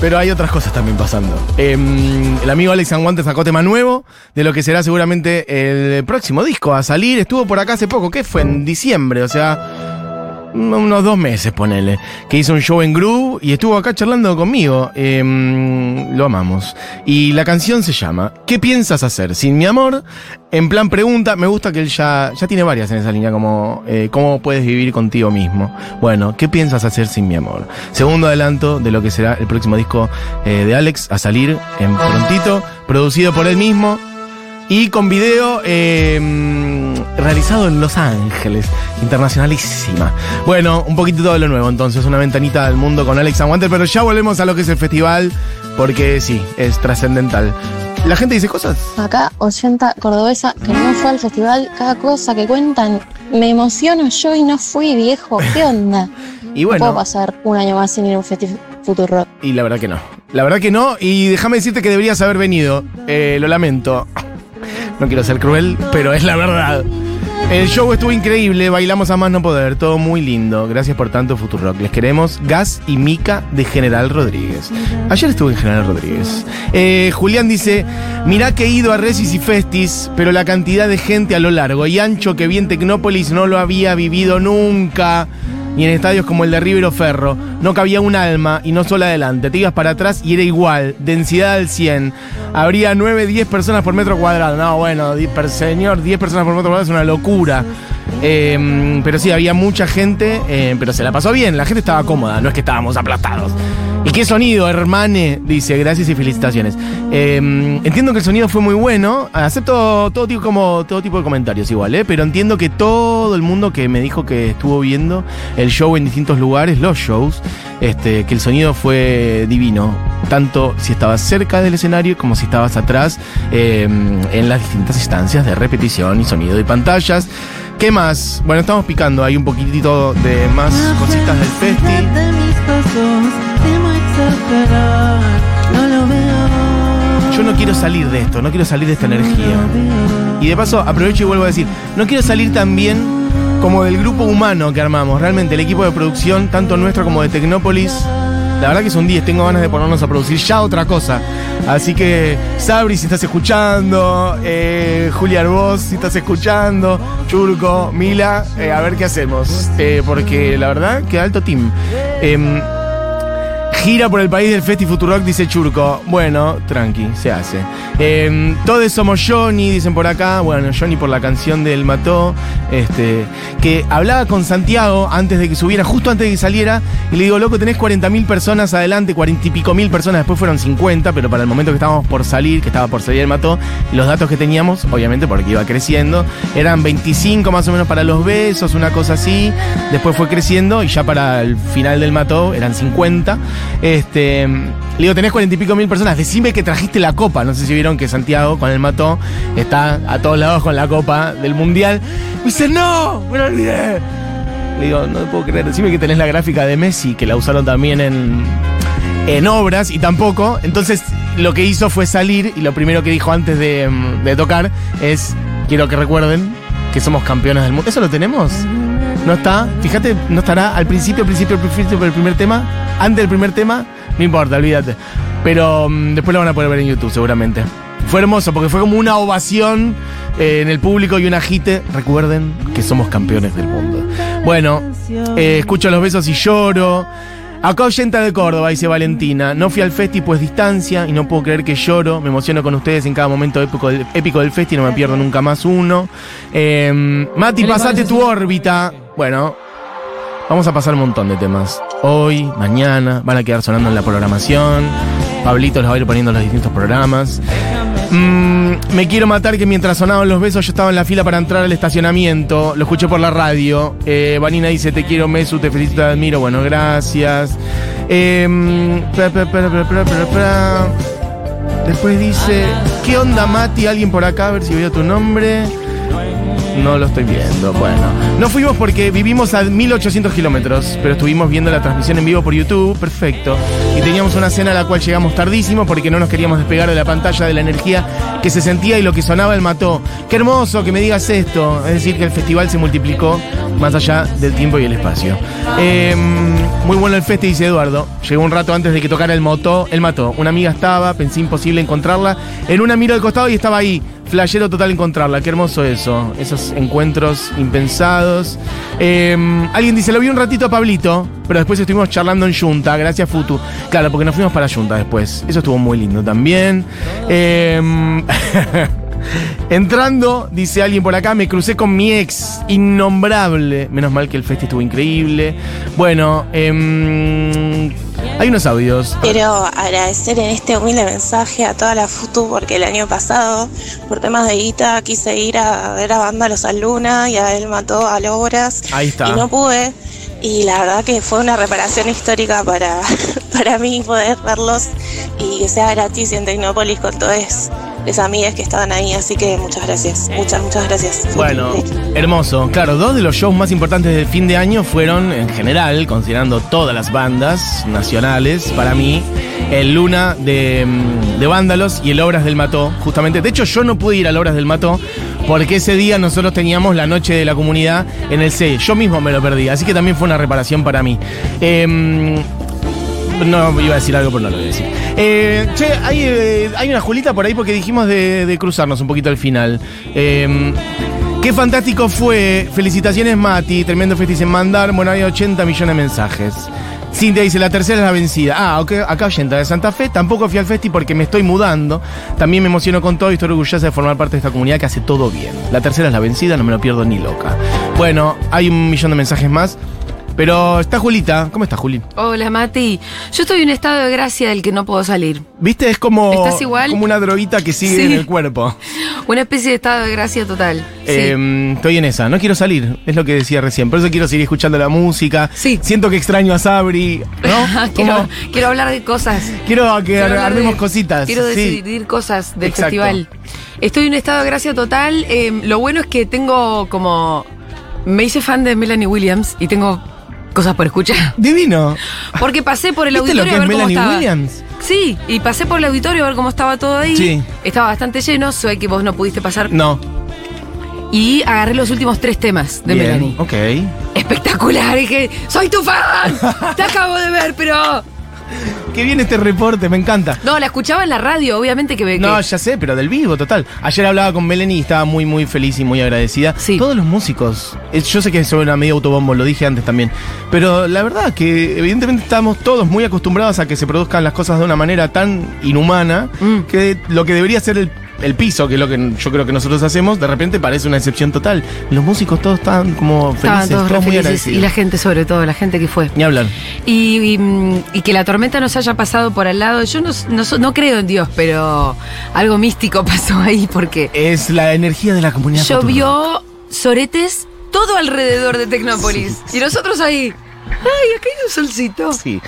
Pero hay otras cosas también pasando. Em, el amigo Alex Anguante sacó tema nuevo de lo que será seguramente el próximo disco a salir. Estuvo por acá hace poco, ¿qué fue? En diciembre, o sea, unos dos meses, ponele. Que hizo un show en Groove y estuvo acá charlando conmigo. Em, lo amamos. Y la canción se llama ¿Qué piensas hacer sin mi amor? En plan pregunta, me gusta que él ya, ya tiene varias en esa línea, como eh, ¿Cómo puedes vivir contigo mismo? Bueno, ¿qué piensas hacer sin mi amor? Segundo adelanto de lo que será el próximo disco eh, de Alex a salir en prontito, producido por él mismo. Y con video eh, realizado en Los Ángeles, internacionalísima. Bueno, un poquito todo lo nuevo, entonces, una ventanita al mundo con Alex Aguante, pero ya volvemos a lo que es el festival, porque sí, es trascendental. La gente dice cosas. Acá, 80 cordobesa, que no fue al festival, cada cosa que cuentan, me emociono yo y no fui, viejo. ¿Qué onda? Y bueno. No puedo pasar un año más sin ir a un festival Futuro. Y la verdad que no. La verdad que no, y déjame decirte que deberías haber venido. Eh, lo lamento. No quiero ser cruel, pero es la verdad. El show estuvo increíble, bailamos a más no poder, todo muy lindo. Gracias por tanto, Futurock. Les queremos Gas y Mica de General Rodríguez. Ayer estuve en General Rodríguez. Eh, Julián dice: Mirá que he ido a Resis y Festis, pero la cantidad de gente a lo largo y ancho que vi en Tecnópolis no lo había vivido nunca. Y en estadios como el de Rivero Ferro, no cabía un alma y no solo adelante. Te ibas para atrás y era igual, densidad al 100. Habría 9, 10 personas por metro cuadrado. No, bueno, señor, 10 personas por metro cuadrado es una locura. Eh, pero sí, había mucha gente, eh, pero se la pasó bien. La gente estaba cómoda, no es que estábamos aplastados. ¿Y qué sonido, hermane? Dice, gracias y felicitaciones. Eh, entiendo que el sonido fue muy bueno. Acepto todo tipo, como, todo tipo de comentarios igual, ¿eh? Pero entiendo que todo el mundo que me dijo que estuvo viendo el show en distintos lugares, los shows, este, que el sonido fue divino. Tanto si estabas cerca del escenario como si estabas atrás en las distintas instancias de repetición y sonido y pantallas. ¿Qué más? Bueno, estamos picando ahí un poquitito de más cositas del festi. Yo no quiero salir de esto, no quiero salir de esta energía. Y de paso, aprovecho y vuelvo a decir, no quiero salir también como del grupo humano que armamos. Realmente, el equipo de producción, tanto nuestro como de Tecnópolis, la verdad que son 10, tengo ganas de ponernos a producir ya otra cosa. Así que, Sabri, si estás escuchando, eh, Julia Arbós, si estás escuchando, Churco, Mila, eh, a ver qué hacemos. Eh, porque la verdad que alto team. Em, Gira por el país del Festi Futurock, dice Churco. Bueno, tranqui, se hace. Eh, todos somos Johnny, dicen por acá. Bueno, Johnny por la canción del Mató. Este, que hablaba con Santiago antes de que subiera, justo antes de que saliera. Y le digo, loco, tenés 40.000 personas adelante, 40 y pico mil personas. Después fueron 50, pero para el momento que estábamos por salir, que estaba por salir el Mató, los datos que teníamos, obviamente porque iba creciendo, eran 25 más o menos para los besos, una cosa así. Después fue creciendo y ya para el final del Mató eran 50. Este, le digo, tenés cuarenta y pico mil personas, decime que trajiste la copa. No sé si vieron que Santiago con el mató está a todos lados con la copa del mundial. Me dice, no, me olvidé. Le digo, no puedo creer, decime que tenés la gráfica de Messi, que la usaron también en, en obras y tampoco. Entonces lo que hizo fue salir y lo primero que dijo antes de tocar es, quiero que recuerden que somos campeones del mundo. ¿Eso lo tenemos? ¿No está? Fíjate, no estará al principio, al principio, principio del primer tema. Antes del primer tema, no importa, olvídate. Pero mm, después lo van a poder ver en YouTube seguramente. Fue hermoso porque fue como una ovación eh, en el público y un agite. Recuerden que somos campeones del mundo. Bueno, eh, escucho los besos y lloro. Acá oyenta de Córdoba, dice Valentina. No fui al festi pues distancia y no puedo creer que lloro. Me emociono con ustedes en cada momento épico del, épico del festi, no me pierdo nunca más uno. Eh, Mati, pasate tu órbita. Bueno, vamos a pasar un montón de temas. Hoy, mañana, van a quedar sonando en la programación. Pablito los va a ir poniendo en los distintos programas. Mm, me quiero matar que mientras sonaban los besos yo estaba en la fila para entrar al estacionamiento. Lo escuché por la radio. Eh, Vanina dice, te quiero Mesu, te felicito, te admiro. Bueno, gracias. Em. Después dice, ¿qué onda Mati? ¿Alguien por acá? A ver si veo tu nombre. No lo estoy viendo. Bueno, no fuimos porque vivimos a 1800 kilómetros, pero estuvimos viendo la transmisión en vivo por YouTube. Perfecto. Y teníamos una cena a la cual llegamos tardísimo porque no nos queríamos despegar de la pantalla de la energía que se sentía y lo que sonaba el mató. Qué hermoso que me digas esto. Es decir, que el festival se multiplicó más allá del tiempo y el espacio. Eh, muy bueno el feste, dice Eduardo. Llegó un rato antes de que tocara el moto. Él mató. Una amiga estaba, pensé imposible encontrarla. En una miro al costado y estaba ahí. Flashero total encontrarla. Qué hermoso eso. Esos encuentros impensados. Eh, alguien dice, lo vi un ratito a Pablito, pero después estuvimos charlando en Junta. Gracias, Futu. Claro, porque nos fuimos para Junta después. Eso estuvo muy lindo también. Eh, Entrando, dice alguien por acá, me crucé con mi ex, innombrable. Menos mal que el festi estuvo increíble. Bueno, em, hay unos audios. Quiero agradecer en este humilde mensaje a toda la FUTU porque el año pasado, por temas de guita, quise ir a ver a banda Los Luna y a él mató a Logras. Ahí está. Y no pude. Y la verdad que fue una reparación histórica para, para mí poder verlos y que sea gratis en Tecnópolis con todas las amigas que estaban ahí. Así que muchas gracias. Muchas, muchas gracias. Bueno, hermoso. Claro, dos de los shows más importantes del fin de año fueron, en general, considerando todas las bandas nacionales, para mí, el Luna de, mm, de Vándalos y el Obras del Mató, justamente. De hecho, yo no pude ir al Obras del Mató porque ese día nosotros teníamos la noche de la comunidad en el C. Yo mismo me lo perdí, así que también fue una reparación para mí. Em, no iba a decir algo, pero no lo voy a decir. Eh, che, hay, eh, hay una Julita por ahí porque dijimos de, cruzarnos un poquito al final. Eh, qué fantástico fue. Felicitaciones, Mati. Tremendo festival en mandar. Bueno, hay 80 millones de mensajes. Cintia dice, la tercera es la vencida. Ah, ok, acá oyenta de Santa Fe. Tampoco fui al festi porque me estoy mudando. También me emociono con todo y estoy orgullosa de formar parte de esta comunidad que hace todo bien. La tercera es la vencida, no me lo pierdo ni loca. Bueno, hay un millón de mensajes más. Pero está Julita. ¿Cómo está, Juli? Hola, Mati. Yo estoy en un estado de gracia del que no puedo salir. ¿Viste? Es como, ¿Estás igual? como una droguita que sigue Sí. en el cuerpo. Una especie de estado de gracia total. Sí. Eh, estoy en esa, no quiero salir, es lo que decía recién. Por eso quiero seguir escuchando la música. Siento que extraño a Sabri, ¿no? quiero, hablar de cosas. quiero que Quiero armemos de- cositas. Quiero sí. decidir cosas del Exacto. festival. Estoy en un estado de gracia total. eh, lo bueno es que tengo como. Me hice fan de Melanie Williams y tengo cosas por escuchar. Divino. Porque pasé por el ¿Viste lo auditorio que a es ver cómo Melanie estaba. Williams? Sí, y pasé por el auditorio a ver cómo estaba todo ahí. Sí. Estaba bastante lleno, sé que vos no pudiste pasar. No. Y agarré los últimos tres temas de Bien, Melanie. Ok. Espectacular, dije, soy tu fan. Te acabo de ver, pero. Qué bien este reporte, me encanta. No, la escuchaba en la radio, obviamente que. No, que- ya sé, pero del vivo, total. Ayer hablaba con Melanie y estaba muy, muy feliz y muy agradecida. Todos los músicos. eh, Yo sé que eso era medio autobombo, lo dije antes también. Pero la verdad que evidentemente estamos todos muy acostumbrados a que se produzcan las cosas de una manera tan inhumana Mm. que lo que debería ser el, el piso, que es lo que yo creo que nosotros hacemos, de repente parece una excepción total. Los músicos todos están como felices, todos muy felices. Y la gente, sobre todo, la gente que fue. Ni hablar. Y, y, y que la tormenta nos haya pasado por al lado. Yo no, no creo en Dios, pero algo místico pasó ahí porque Es la energía de la comunidad. llovió soretes todo alrededor de Tecnópolis. Y nosotros ahí. ¡Ay, acá hay un solcito! Sí.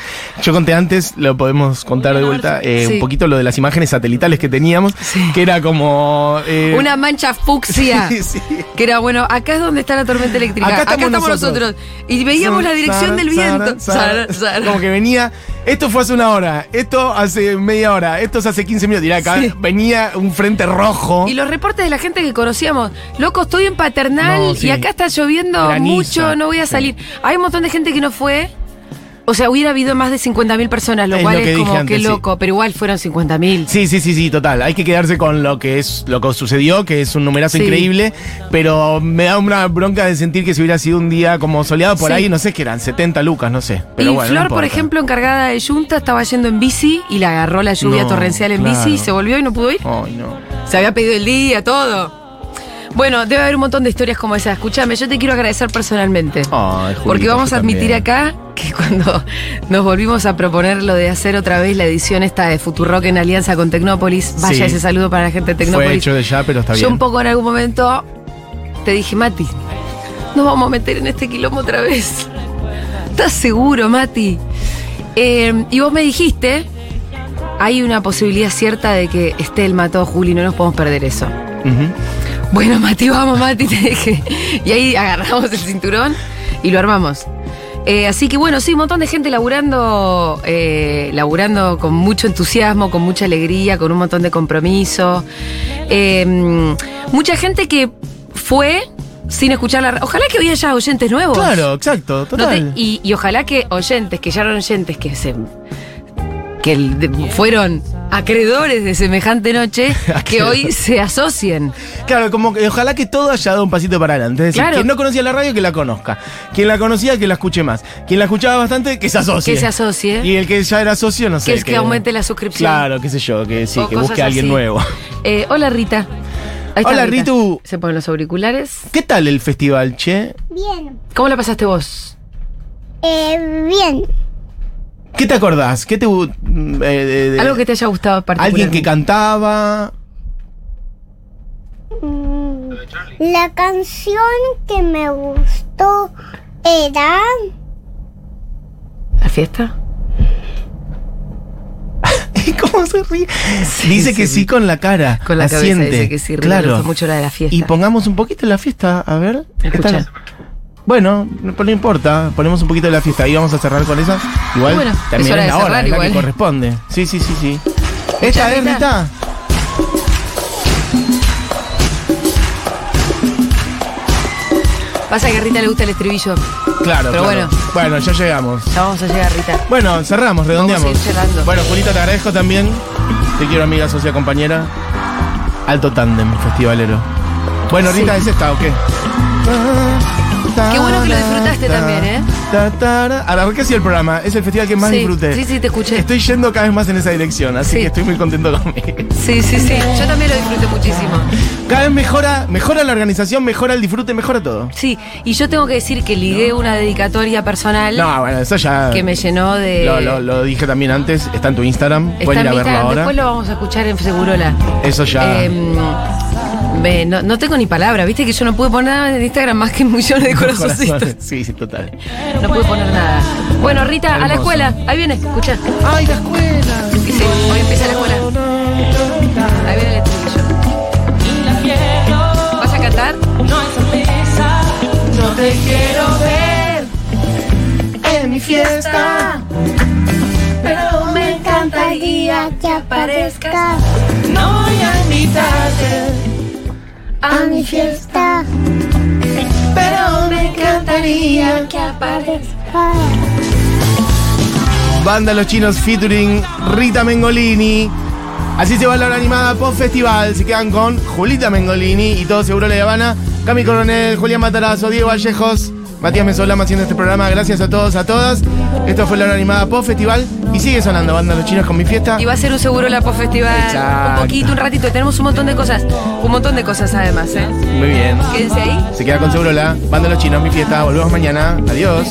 Yo conté antes, lo podemos contar de vuelta, eh, Sí. un poquito lo de las imágenes satelitales que teníamos, que era como... eh, Una mancha fucsia. Sí, sí. Que era, bueno, acá es donde está la tormenta eléctrica. Acá Acá estamos estamos, nosotros. nosotros. Y veíamos la dirección del viento. Como que venía, esto fue hace una hora, esto hace media hora, esto es hace 15 minutos. Y acá venía un frente rojo. Y los reportes de la gente que conocíamos, loco, estoy en paternal No, y acá está lloviendo mucho, no voy a salir. Hay un montón de gente que no fue. O sea, hubiera habido más de 50.000 personas, lo Es cual lo que es como antes, que sí. loco, pero igual fueron 50.000. Sí, sí, sí, sí, total. Hay que quedarse con lo que es lo que sucedió, que es un numerazo Sí. increíble, pero me da una bronca de sentir que si hubiera sido un día como soleado por Sí. ahí, no sé, que eran 70 lucas, no sé. Pero y bueno, no Flor, por importa. ejemplo, encargada de Junta, estaba yendo en bici y la agarró la lluvia No, torrencial en claro. bici y se volvió y no pudo ir. Ay, no. Se había pedido el día, todo. Bueno, debe haber un montón de historias como esa. Escúchame, yo te quiero agradecer personalmente. Ay, Julita, Porque vamos yo a admitir acá que cuando nos volvimos a proponer lo de hacer otra vez la edición esta de Futurock en alianza con Tecnópolis, vaya Sí. ese saludo para la gente de Fue Tecnópolis. hecho de ya, pero está Yo bien. un poco en algún momento te dije, Mati, nos vamos a meter en este quilombo otra vez. ¿Estás seguro, Mati? Eh, y vos me dijiste, hay una posibilidad cierta de que Estel mató a Juli, no nos podemos perder eso. Ujú. Bueno, Mati, vamos, Mati, te dije. Y ahí agarramos el cinturón y lo armamos. Eh, así que bueno, sí, un montón de gente laburando, eh, laburando con mucho entusiasmo, con mucha alegría, con un montón de compromiso. Eh, mucha gente que fue sin escuchar la Ojalá que hoy haya oyentes nuevos. Claro, exacto, No total. te- y, y ojalá que oyentes, que ya eran oyentes, que se que fueron acreedores de semejante noche, que hoy se asocien. Claro, como que ojalá que todo haya dado un pasito para adelante. Es decir, Claro. quien no conocía la radio, que la conozca. Quien la conocía, que la escuche más. Quien la escuchaba bastante, que se asocie. Que se asocie. Y el que ya era socio, no sé. Que es que aumente la suscripción. Claro, qué sé yo, que sí, O que busque a alguien así. nuevo. Eh, hola Rita. Ahí está Hola, Rita. Ritu. Se ponen los auriculares. ¿Qué tal el festival, che? Bien. ¿Cómo la pasaste vos? Eh, bien. ¿Qué te acordás? ¿Qué te. mm, eh, de- de- Algo que te haya gustado Alguien que particularmente. cantaba. Mm, La canción que me gustó era. ¿La fiesta? ¿Cómo se ríe? dice que sí con la cara. Con la cabeza asiente. dice que sí, Claro. mucho la de la fiesta. Y pongamos un poquito la fiesta, a ver. ¿qué Escucha. tal? Bueno, no, no importa, ponemos un poquito de la fiesta y vamos a cerrar con esa. Igual Bueno, también es hora es de la hora, la que corresponde. Sí, sí, sí, sí. ¿Esta es Rita. Pasa que a Rita le gusta el estribillo. Claro, Pero claro. bueno. Bueno, ya llegamos. Ya vamos a llegar, Rita. Bueno, cerramos, redondeamos. Vamos a ir cerrando. Bueno, Julita, te agradezco también. Te quiero, amiga, socia, compañera. Alto tándem, festivalero. Bueno, Sí. Rita, ¿es esta o qué? Qué bueno que lo disfrutaste también, ¿eh? Arranqué así el programa. Es el festival que más Sí, disfruté. sí, sí, te escuché. Estoy yendo cada vez más en esa dirección, así Sí. que estoy muy contento conmigo. Sí, sí, sí. Yo también lo disfruté muchísimo. Cada vez mejora, mejora la organización, mejora el disfrute, mejora todo. Sí, y yo tengo que decir que ligué una dedicatoria personal No, bueno, eso ya. que me llenó de. Lo, lo- lo dije también antes, está en tu Instagram. Está Pueden ir a verlo Instagram, ahora. Después lo vamos a escuchar en Segurola. Eso ya. Em, me- no, no tengo ni palabra, viste que yo no pude poner nada en Instagram más que millones de corazoncitos. Corazones. Sí, sí, total. No pude poner nada. Bueno, Rita, a la escuela. Ahí viene, escucha. ¡Ay, la escuela! Sí, sí, hoy empieza la escuela. Ahí viene el estribillo. ¿Vas a cantar? No hay sorpresa, no te quiero ver en mi fiesta. pero me encantaría que aparezcas. No voy a invitarte a mi fiesta. pero me encantaría que aparezcas. Banda Los Chinos featuring Rita Mengolini. Así se va la hora animada post festival. Se quedan con Julita Mengolini y todo seguro La Habana. Cami Coronel, Julián Matarazo, Diego Vallejos, Matías Mesolama haciendo este programa. Gracias a todos, a todas. Esto fue la hora animada post festival y sigue sonando Banda Los Chinos con mi fiesta. Y va a ser un seguro la post festival. Exacto. Un poquito, un ratito. Tenemos un montón de cosas. Un montón de cosas además, ¿eh? Muy bien. Quédense ahí. Se queda con seguro la Banda Los Chinos, mi fiesta. Volvemos mañana. Adiós.